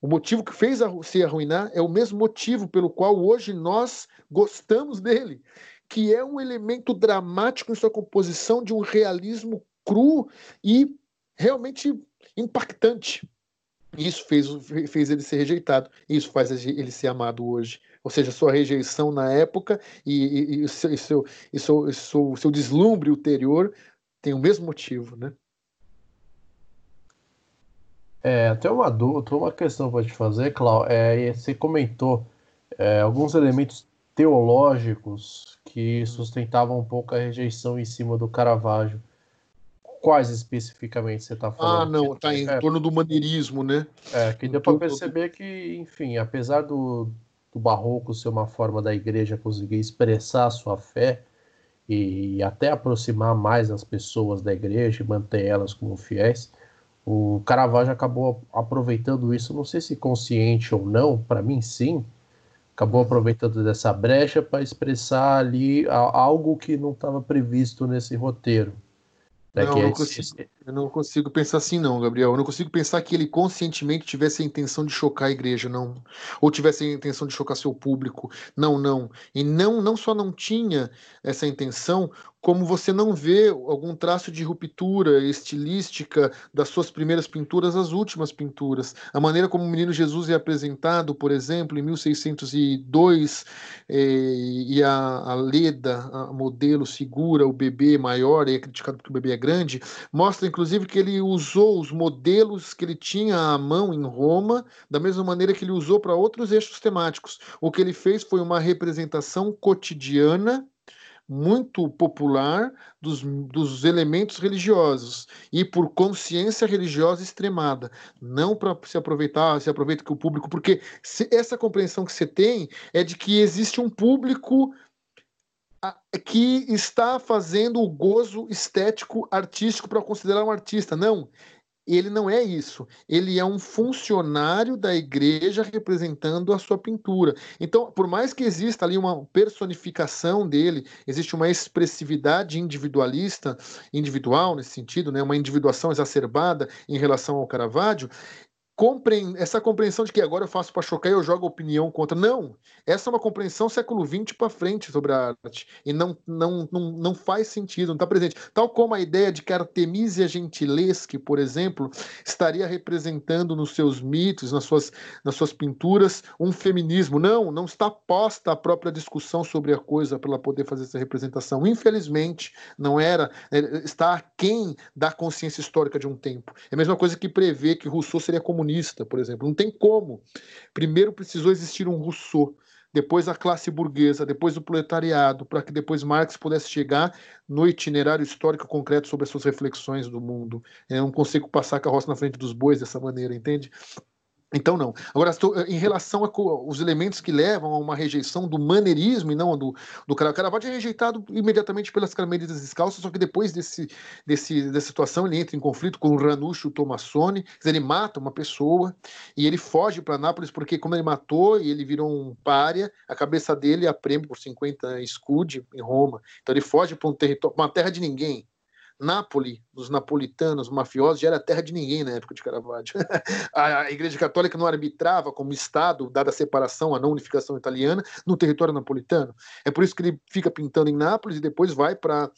o motivo que fez se arruinar é o mesmo motivo pelo qual hoje nós gostamos dele, que é um elemento dramático em sua composição de um realismo cru e realmente impactante. Isso fez, fez ele ser rejeitado, isso faz ele ser amado hoje. Ou seja, sua rejeição na época e, e, seu, e, seu, e seu, seu, seu deslumbre ulterior tem o mesmo motivo, né?
É, até uma dúvida, uma questão para te fazer, Cláudio. É, você comentou é, alguns elementos teológicos que sustentavam um pouco a rejeição em cima do Caravaggio. Quais especificamente você está falando?
Ah, não, está em é, torno do maneirismo, né?
É, que deu para perceber que, enfim, apesar do, do barroco ser uma forma da igreja conseguir expressar a sua fé e até aproximar mais as pessoas da igreja e manter elas como fiéis, o Caravaggio acabou aproveitando isso, não sei se consciente ou não, para mim sim, acabou aproveitando dessa brecha para expressar ali algo que não estava previsto nesse roteiro.
Né, não, não consigo, eu não consigo pensar assim, não, Gabriel. Eu não consigo pensar que ele conscientemente tivesse a intenção de chocar a igreja, não. Ou tivesse a intenção de chocar seu público. Não, não. E não, não só não tinha essa intenção, como você não vê algum traço de ruptura estilística das suas primeiras pinturas às últimas pinturas. A maneira como o Menino Jesus é apresentado, por exemplo, em 1602, eh, e a, a Leda, a modelo, segura o bebê maior, e é criticado porque o bebê é grande, mostra que ele usou os modelos que ele tinha à mão em Roma, da mesma maneira que ele usou para outros eixos temáticos. O que ele fez foi uma representação cotidiana muito popular dos, dos elementos religiosos e por consciência religiosa extremada, não para se aproveitar, se aproveita que o público, porque se, essa compreensão que você tem é de que existe um público que está fazendo o gozo estético artístico para considerar um artista. Não, ele não é isso. Ele é um funcionário da igreja representando a sua pintura. Então, por mais que exista ali uma personificação dele, existe uma expressividade individualista, individual nesse sentido, né, uma individuação exacerbada em relação ao Caravaggio, compre... essa compreensão de que agora eu faço para chocar e eu jogo opinião contra. Não, essa é uma compreensão século XX para frente sobre a arte. E não, não, não, não faz sentido, não está presente. Tal como a ideia de que Artemisia Gentileschi, por exemplo, estaria representando nos seus mitos, nas suas, nas suas pinturas, um feminismo. Não, não está posta a própria discussão sobre a coisa para ela poder fazer essa representação. Infelizmente, não era, é, está aquém da consciência histórica de um tempo. É a mesma coisa que prever que Rousseau seria comunista comunista, por exemplo. Não tem como. Primeiro precisou existir um Rousseau, depois a classe burguesa, depois o proletariado, para que depois Marx pudesse chegar no itinerário histórico concreto sobre as suas reflexões do mundo. Eu não consigo passar a carroça na frente dos bois dessa maneira, entende? Então, não. Agora, em relação aos elementos que levam a uma rejeição do maneirismo e não do, do Caravaggio, é rejeitado imediatamente pelas Carmelitas Descalças, só que depois desse, desse, dessa situação ele entra em conflito com o Ranuccio Tomassoni, ele mata uma pessoa e ele foge para Nápoles porque, como ele matou e ele virou um pária, a cabeça dele é a prêmio por 50 escude em Roma. Então, ele foge para um uma terra de ninguém. Nápoles, dos napolitanos, mafiosos, já era terra de ninguém na época de Caravaggio. a Igreja Católica não arbitrava como Estado, dada a separação, a não unificação italiana, no território napolitano. É por isso que ele fica pintando em Nápoles e depois vai para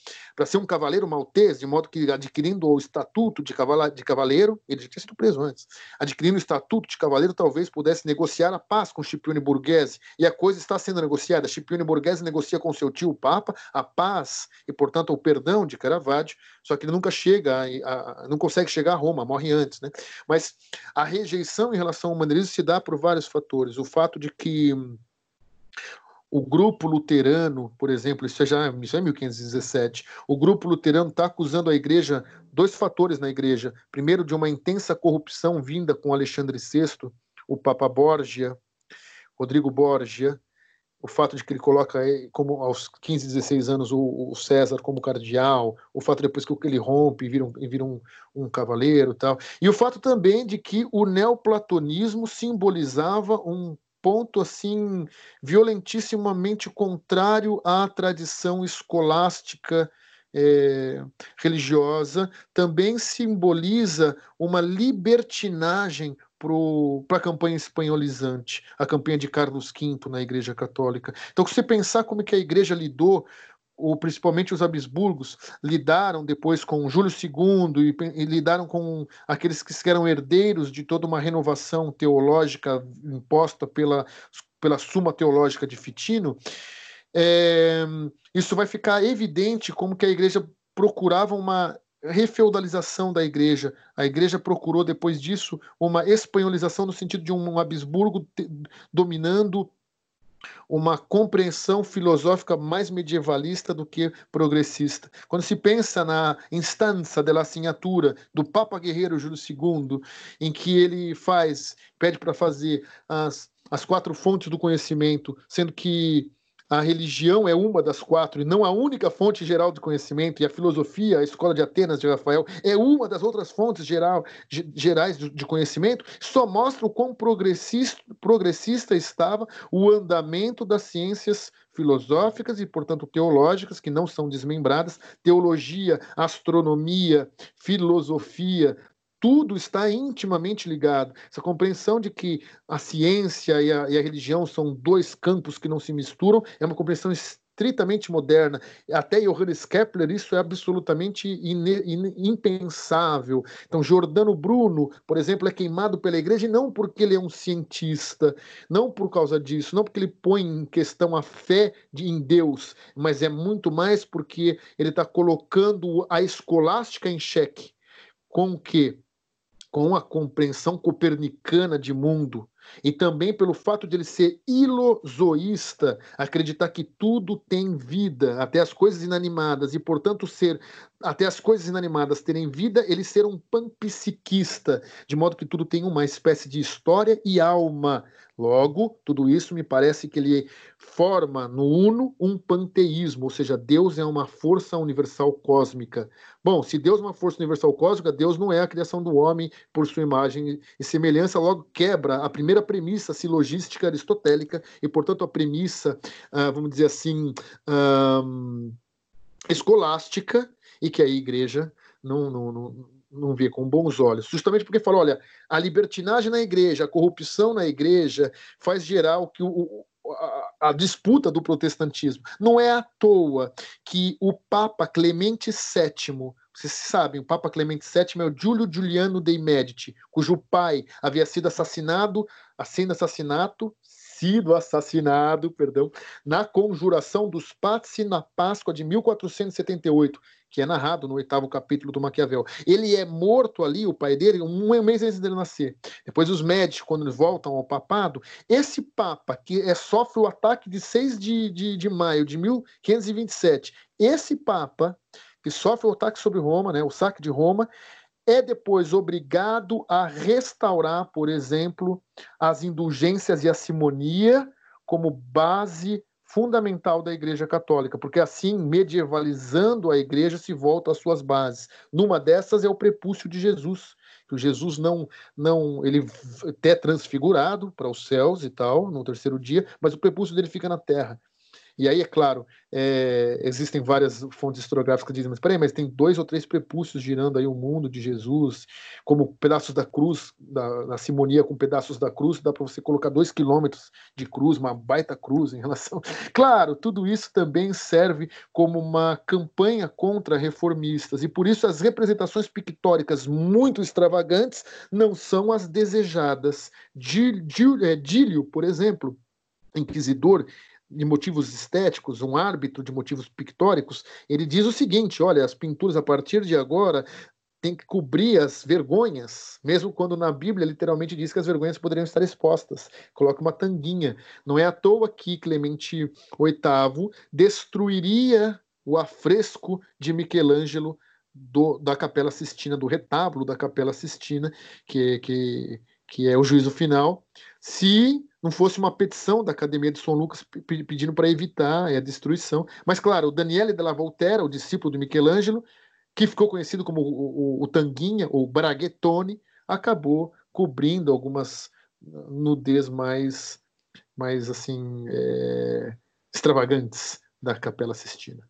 ser um cavaleiro maltês, de modo que adquirindo o estatuto de, cavala, de cavaleiro, ele já tinha sido preso antes, adquirindo o estatuto de cavaleiro, talvez pudesse negociar a paz com Scipione Borghese. E a coisa está sendo negociada. Scipione Borghese negocia com seu tio, o Papa, a paz e, portanto, o perdão de Caravaggio, só que ele nunca chega a, a, não consegue chegar a Roma, morre antes, né? Mas a rejeição em relação ao maneirismo se dá por vários fatores. O fato de que o grupo luterano, por exemplo, isso é já isso é 1517, o grupo luterano está acusando a igreja, dois fatores na igreja. Primeiro, de uma intensa corrupção vinda com Alexandre VI, o Papa Borgia, Rodrigo Borgia, o fato de que ele coloca como aos 15, 16 anos o, o César como cardeal, o fato depois que ele rompe e vira um, e vira um, um cavaleiro tal, e o fato também de que o neoplatonismo simbolizava um ponto assim violentissimamente contrário à tradição escolástica é, religiosa, também simboliza uma libertinagem para a campanha espanholizante, a campanha de Carlos V na Igreja Católica. Então, se você pensar como que a Igreja lidou ou principalmente os Habsburgos, lidaram depois com Júlio II e, e, lidaram com aqueles que eram herdeiros de toda uma renovação teológica imposta pela, pela Suma Teológica de Fitino, é, isso vai ficar evidente como que a igreja procurava uma refeudalização da igreja. A igreja procurou, depois disso, uma espanholização no sentido de um Habsburgo dominando uma compreensão filosófica mais medievalista do que progressista. Quando se pensa na instância da assinatura do Papa Guerreiro Júlio II, em que ele faz, pede para fazer as, as quatro fontes do conhecimento, sendo que a religião é uma das quatro e não a única fonte geral de conhecimento, e a filosofia, a escola de Atenas de Rafael, é uma das outras fontes geral, gerais de conhecimento, só mostra o quão progressista, progressista estava o andamento das ciências filosóficas e, portanto, teológicas, que não são desmembradas, teologia, astronomia, filosofia, tudo está intimamente ligado. Essa compreensão de que a ciência e a, e a, religião são dois campos que não se misturam é uma compreensão estritamente moderna. Até Johannes Kepler, isso é absolutamente impensável. Então, Giordano Bruno, por exemplo, é queimado pela igreja não porque ele é um cientista, não por causa disso, não porque ele põe em questão a fé de, em Deus, mas é muito mais porque ele está colocando a escolástica em xeque. Com que com a compreensão copernicana de mundo e também pelo fato de ele ser ilozoísta, acreditar que tudo tem vida, até as coisas inanimadas, e portanto ser até as coisas inanimadas terem vida, ele ser um panpsiquista, de modo que tudo tem uma espécie de história e alma. Logo, tudo isso me parece que ele forma no Uno um panteísmo, ou seja, Deus é uma força universal cósmica. Bom, se Deus é uma força universal cósmica, Deus não é a criação do homem por sua imagem e semelhança, logo quebra a primeira premissa silogística aristotélica e, portanto, a premissa, uh, vamos dizer assim, uh, escolástica, e que a igreja não, não, não não vê com bons olhos, justamente porque falou, olha, a libertinagem na igreja, a corrupção na igreja faz gerar o que o, a, a, disputa do protestantismo. Não é à toa que o Papa Clemente VII, vocês sabem, o Papa Clemente VII é o Giulio Giuliano dei Medici, cujo pai havia sido assassinado, sendo assassinato, sido assassinado, perdão, na conjuração dos Pazzi na Páscoa de 1478 que é narrado no oitavo capítulo do Maquiavel. Ele é morto ali, o pai dele, um mês antes dele nascer. Depois os médicos, quando eles voltam ao papado, esse papa que é, sofre o ataque de 6 de, de, de maio de 1527, esse papa que sofre o ataque sobre Roma, né, o saque de Roma, é depois obrigado a restaurar, por exemplo, as indulgências e a simonia como base fundamental da Igreja Católica, porque assim, medievalizando a Igreja, se volta às suas bases. Numa dessas é o prepúcio de Jesus, que o Jesus não, não, ele até transfigurado para os céus e tal, no terceiro dia, mas o prepúcio dele fica na terra. E aí, é claro, é, existem várias fontes historiográficas que dizem, mas peraí, mas tem dois ou três prepúcios girando aí o mundo de Jesus, como pedaços da cruz, da, da simonia com pedaços da cruz, dá para você colocar dois quilômetros de cruz, uma baita cruz em relação. Claro, tudo isso também serve como uma campanha contra reformistas, e por isso as representações pictóricas muito extravagantes não são as desejadas. É, Dílio, por exemplo, inquisidor, de motivos estéticos, um árbitro de motivos pictóricos, ele diz o seguinte: olha, as pinturas a partir de agora têm que cobrir as vergonhas, mesmo quando na Bíblia literalmente diz que as vergonhas poderiam estar expostas. Coloca uma tanguinha. Não é à toa que Clemente VIII destruiria o afresco de Michelangelo do, da Capela Sistina, do retábulo da Capela Sistina, que, que, que é o juízo final, se não fosse uma petição da Academia de São Lucas pedindo para evitar a destruição. Mas, claro, o Daniele della Volterra, o discípulo de Michelangelo, que ficou conhecido como o, o, o Tanguinha, ou acabou cobrindo algumas nudez mais, mais assim, é, extravagantes da Capela Sistina.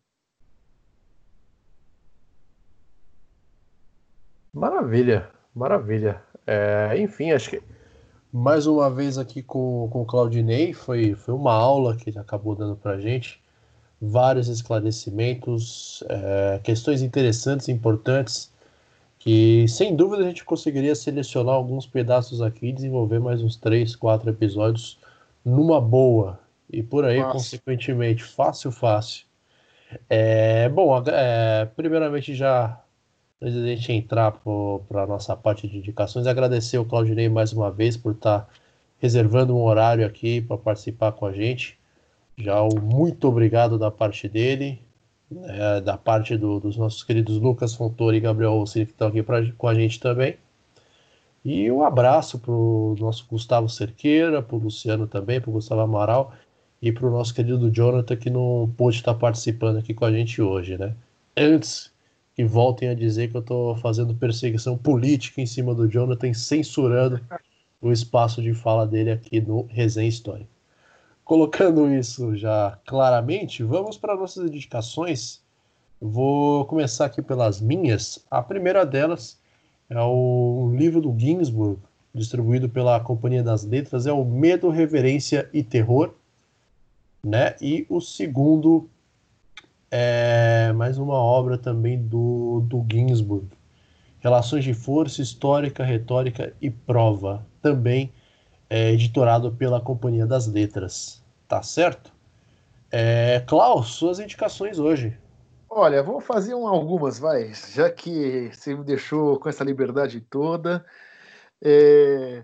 Maravilha, maravilha. É, enfim, acho que mais uma vez aqui com, com o Claudinei, foi, foi uma aula que ele acabou dando para a gente, vários esclarecimentos, é, questões interessantes, importantes, que sem dúvida a gente conseguiria selecionar alguns pedaços aqui e desenvolver mais uns três, quatro episódios numa boa, e por aí, fácil. consequentemente, fácil, fácil. É, bom, é, primeiramente já antes da gente entrar para a nossa parte de indicações, agradecer o Claudinei mais uma vez por estar tá reservando um horário aqui para participar com a gente. Já o muito obrigado da parte dele, né, da parte do, dos nossos queridos Lucas Fontoura e Gabriel Rossini, que estão aqui pra, com a gente também. E um abraço para o nosso Gustavo Cerqueira, para o Luciano também, para o Gustavo Amaral e para o nosso querido Jonathan, que não pôde estar participando aqui com a gente hoje. Né? Antes voltem a dizer que eu estou fazendo perseguição política em cima do Jonathan, censurando o espaço de fala dele aqui no Resenha História. Colocando isso já claramente, vamos para nossas indicações. Vou começar aqui pelas minhas. A primeira delas é o livro do Ginsburg, distribuído pela Companhia das Letras, é o Medo, Reverência e Terror. Né? E o segundo é mais uma obra também do, do Ginsburg. Relações de Força, Histórica, Retórica e Prova. Também é editorado pela Companhia das Letras. Tá certo? É, Klaus, suas indicações hoje.
Olha, vou fazer um, algumas, vai. Já que você me deixou com essa liberdade toda. É,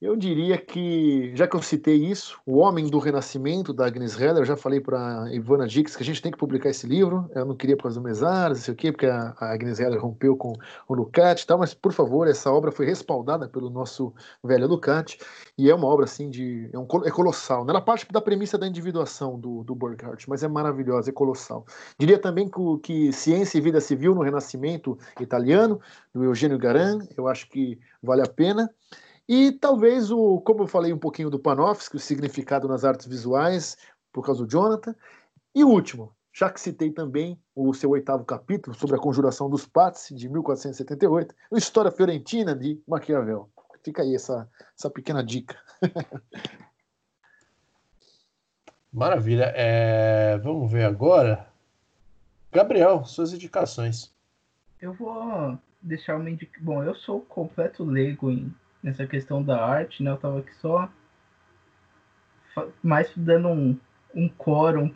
eu diria que, já que eu citei isso, O Homem do Renascimento, da Agnes Heller, eu já falei para Ivana Dix que a gente tem que publicar esse livro. Eu não queria por causa do Mesares, não sei o quê, porque a, Agnes Heller rompeu com o Lucati e tal, mas, por favor, essa obra foi respaldada pelo nosso velho Lucati, e é uma obra, assim, de... é, um, é colossal. Ela parte da premissa da individuação do, do Burkhardt, mas é maravilhosa, é colossal. Diria também que, que Ciência e Vida Civil no Renascimento Italiano, do Eugênio Garan, eu acho que vale a pena. E talvez o, como eu falei um pouquinho do Panofsky, o significado nas artes visuais, por causa do Jonathan. E o último, já que citei também o seu oitavo capítulo sobre a conjuração dos Pazzi, de 1478, o História Fiorentina, de Maquiavel. Fica aí essa, essa pequena dica.
Maravilha. É, vamos ver agora. Gabriel, suas indicações.
Eu vou deixar uma indicação. Bom, eu sou completo leigo em, nessa questão da arte, né? Eu tava aqui só mais dando um, um quórum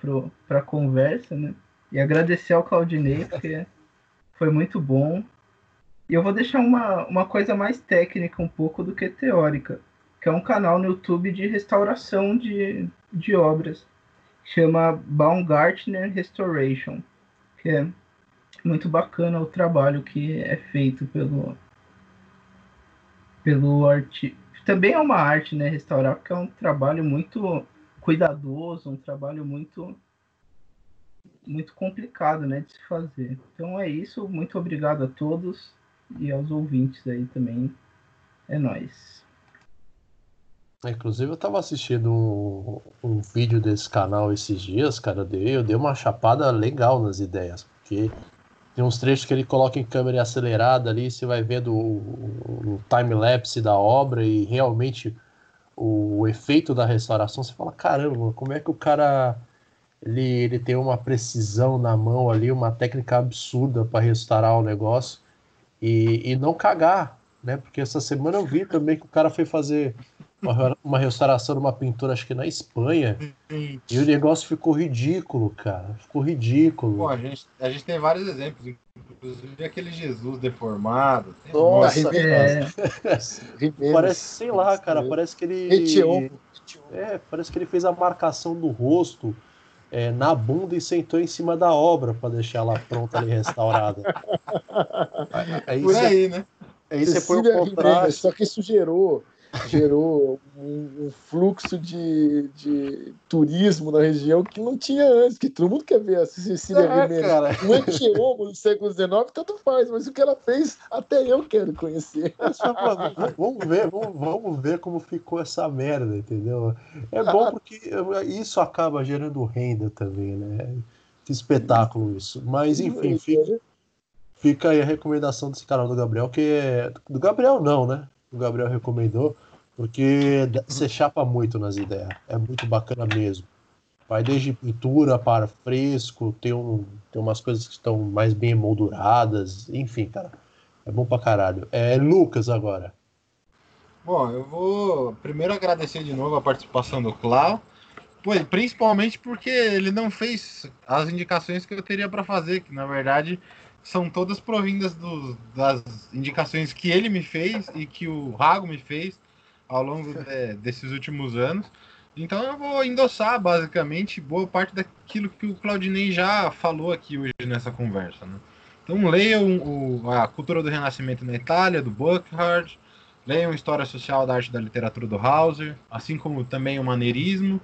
para a conversa, né? E agradecer ao Claudinei, porque foi muito bom. E eu vou deixar uma, uma coisa mais técnica um pouco do que teórica, que é um canal no YouTube de restauração de, de obras. Chama Baumgartner Restoration, que é muito bacana o trabalho que é feito pelo pelo arte. Também é uma arte, né, restaurar, porque é um trabalho muito cuidadoso, um trabalho muito muito complicado, né, de se fazer. Então é isso, muito obrigado a todos e aos ouvintes aí também. É nós.
Inclusive eu tava assistindo um, um, vídeo desse canal esses dias, cara, eu dei, eu dei uma chapada legal nas ideias, porque tem uns trechos que ele coloca em câmera acelerada ali, você vai vendo o, o time-lapse da obra e realmente o efeito da restauração, você fala, caramba, como é que o cara ele, ele tem uma precisão na mão ali, uma técnica absurda para restaurar o negócio e, e não cagar, né? Porque essa semana eu vi também que o cara foi fazer uma, uma restauração de uma pintura, acho que na Espanha, e o negócio ficou ridículo, cara. Ficou ridículo.
Pô, a gente, a gente tem vários exemplos, inclusive aquele Jesus deformado.
Nossa, é. parece, sei lá, cara, parece que ele. É, parece que ele fez a marcação do rosto é, na bunda e sentou em cima da obra para deixar ela pronta e restaurada.
aí, Por aí, né?
Aí você põe o contraste. Só que isso gerou gerou um, um fluxo de, de, turismo na região que não tinha antes, que todo mundo quer ver a Cecília é, Ribeiro. Um anti-homo no século XIX, tanto faz, mas o que ela fez, até eu quero conhecer.
vamos ver, vamos, vamos ver como ficou essa merda, entendeu? É bom porque isso acaba gerando renda também, né? Que espetáculo isso. Mas enfim, fica, fica aí a recomendação desse canal do Gabriel, que é. Do Gabriel não, né? O Gabriel recomendou, porque você chapa muito nas ideias. É muito bacana mesmo. Vai desde pintura para fresco, tem, um, tem umas coisas que estão mais bem emolduradas, enfim, cara. É bom pra caralho. É Lucas agora.
Bom, eu vou primeiro agradecer de novo a participação do Clau, principalmente porque ele não fez as indicações que eu teria para fazer, que na verdade são todas provindas do, das indicações que ele me fez e que o Rago me fez ao longo de, desses últimos anos. Então eu vou endossar basicamente boa parte daquilo que o Claudinei já falou aqui hoje nessa conversa. Né? Então leiam o, a Cultura do Renascimento na Itália, do Burckhardt, leiam História Social da Arte da Literatura do Hauser, assim como também o Maneirismo,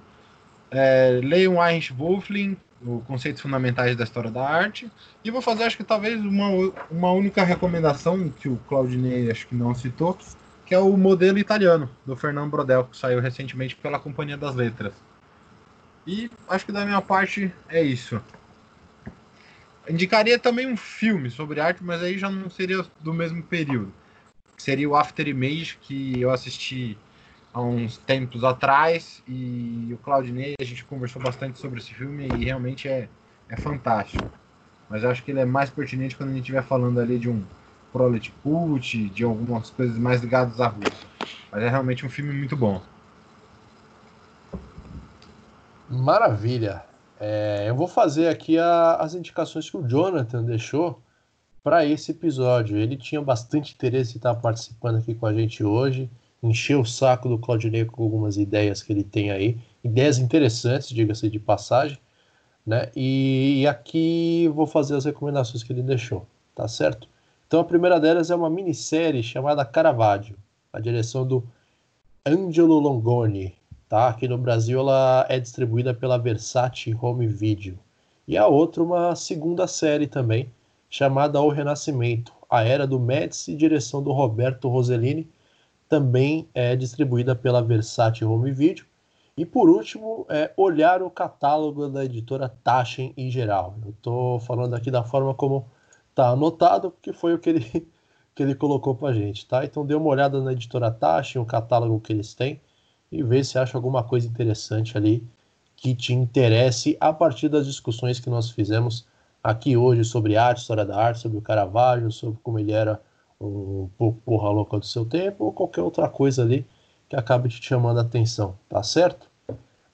é, leiam Heinrich Wolfling, conceitos fundamentais da história da arte. E vou fazer, acho que talvez uma, uma única recomendação que o Claudinei acho que não citou, que é o modelo italiano do Fernando Brodel, que saiu recentemente pela Companhia das Letras. E acho que da minha parte é isso. Indicaria também um filme sobre arte, mas aí já não seria do mesmo período. Seria o After Image, que eu assisti há uns tempos atrás e o Claudinei, a gente conversou bastante sobre esse filme e realmente é, é fantástico. Mas eu acho que ele é mais pertinente quando a gente estiver falando ali de um Prolet Cult, de algumas coisas mais ligadas à Rússia. Mas é realmente um filme muito bom.
Maravilha. É, eu vou fazer aqui a, as indicações que o Jonathan deixou para esse episódio. Ele tinha bastante interesse em estar participando aqui com a gente hoje encher o saco do Claudinei com algumas ideias que ele tem aí, ideias interessantes, diga-se de passagem, né? E, e, aqui vou fazer as recomendações que ele deixou, tá certo? Então a primeira delas é uma minissérie chamada Caravaggio, a direção do Angelo Longoni, tá? Aqui no Brasil ela é distribuída pela Versace Home Video. E a outra uma segunda série também, chamada O Renascimento, a Era do Médici, direção do Roberto Rossellini, também é distribuída pela Versace Home Video. E por último, é olhar o catálogo da editora Taschen em geral. Eu estou falando aqui da forma como está anotado, porque foi o que ele, que ele colocou para a gente, tá? Então dê uma olhada na editora Taschen, o catálogo que eles têm, e vê se acha alguma coisa interessante ali que te interesse a partir das discussões que nós fizemos aqui hoje sobre arte, história da arte, sobre o Caravaggio, sobre como ele era um porra louca do seu tempo, ou qualquer outra coisa ali que acabe te chamando a atenção, tá certo?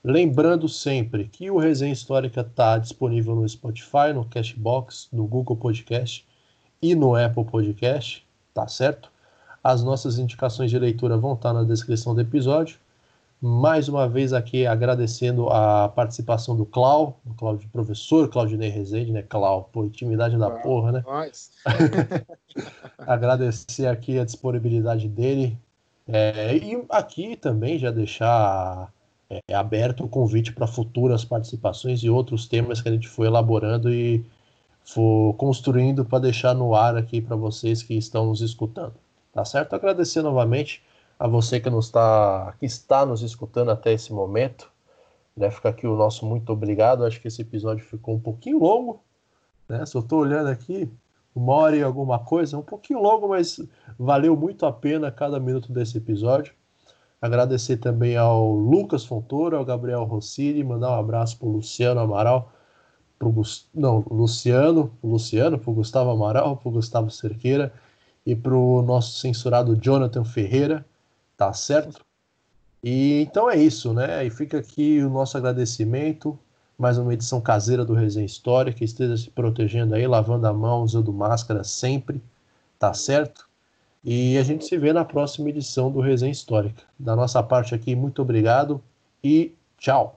Lembrando sempre que o Resenha Histórica está disponível no Spotify, no Cashbox, no Google Podcast e no Apple Podcast, tá certo? As nossas indicações de leitura vão estar na descrição do episódio. Mais uma vez aqui agradecendo a participação do Clau, do Cláudio Professor, Claudinei Rezende, né, Clau? Pô, intimidade da porra, né? Agradecer aqui a disponibilidade dele, é, e aqui também já deixar é, aberto o convite para futuras participações e outros temas que a gente foi elaborando e for construindo para deixar no ar aqui para vocês que estão nos escutando. Tá certo? Agradecer novamente a você que, nos tá, que está nos escutando até esse momento. Né? Fica aqui o nosso muito obrigado. Acho que esse episódio ficou um pouquinho longo. Né? Se eu estou olhando aqui, uma hora e alguma coisa, um pouquinho longo, mas valeu muito a pena cada minuto desse episódio. Agradecer também ao Lucas Fontoura, ao Gabriel Rossini, mandar um abraço para o Luciano Amaral, pro Gust... não, Luciano, Luciano, para Gustavo Amaral, para Gustavo Cerqueira e para o nosso censurado Jonathan Ferreira, tá certo? E então é isso, né? E fica aqui o nosso agradecimento mais uma edição caseira do Resenha Histórica. Esteja se protegendo aí, lavando a mão, usando máscara sempre, tá certo? E a gente se vê na próxima edição do Resenha Histórica. Da nossa parte aqui, muito obrigado e tchau!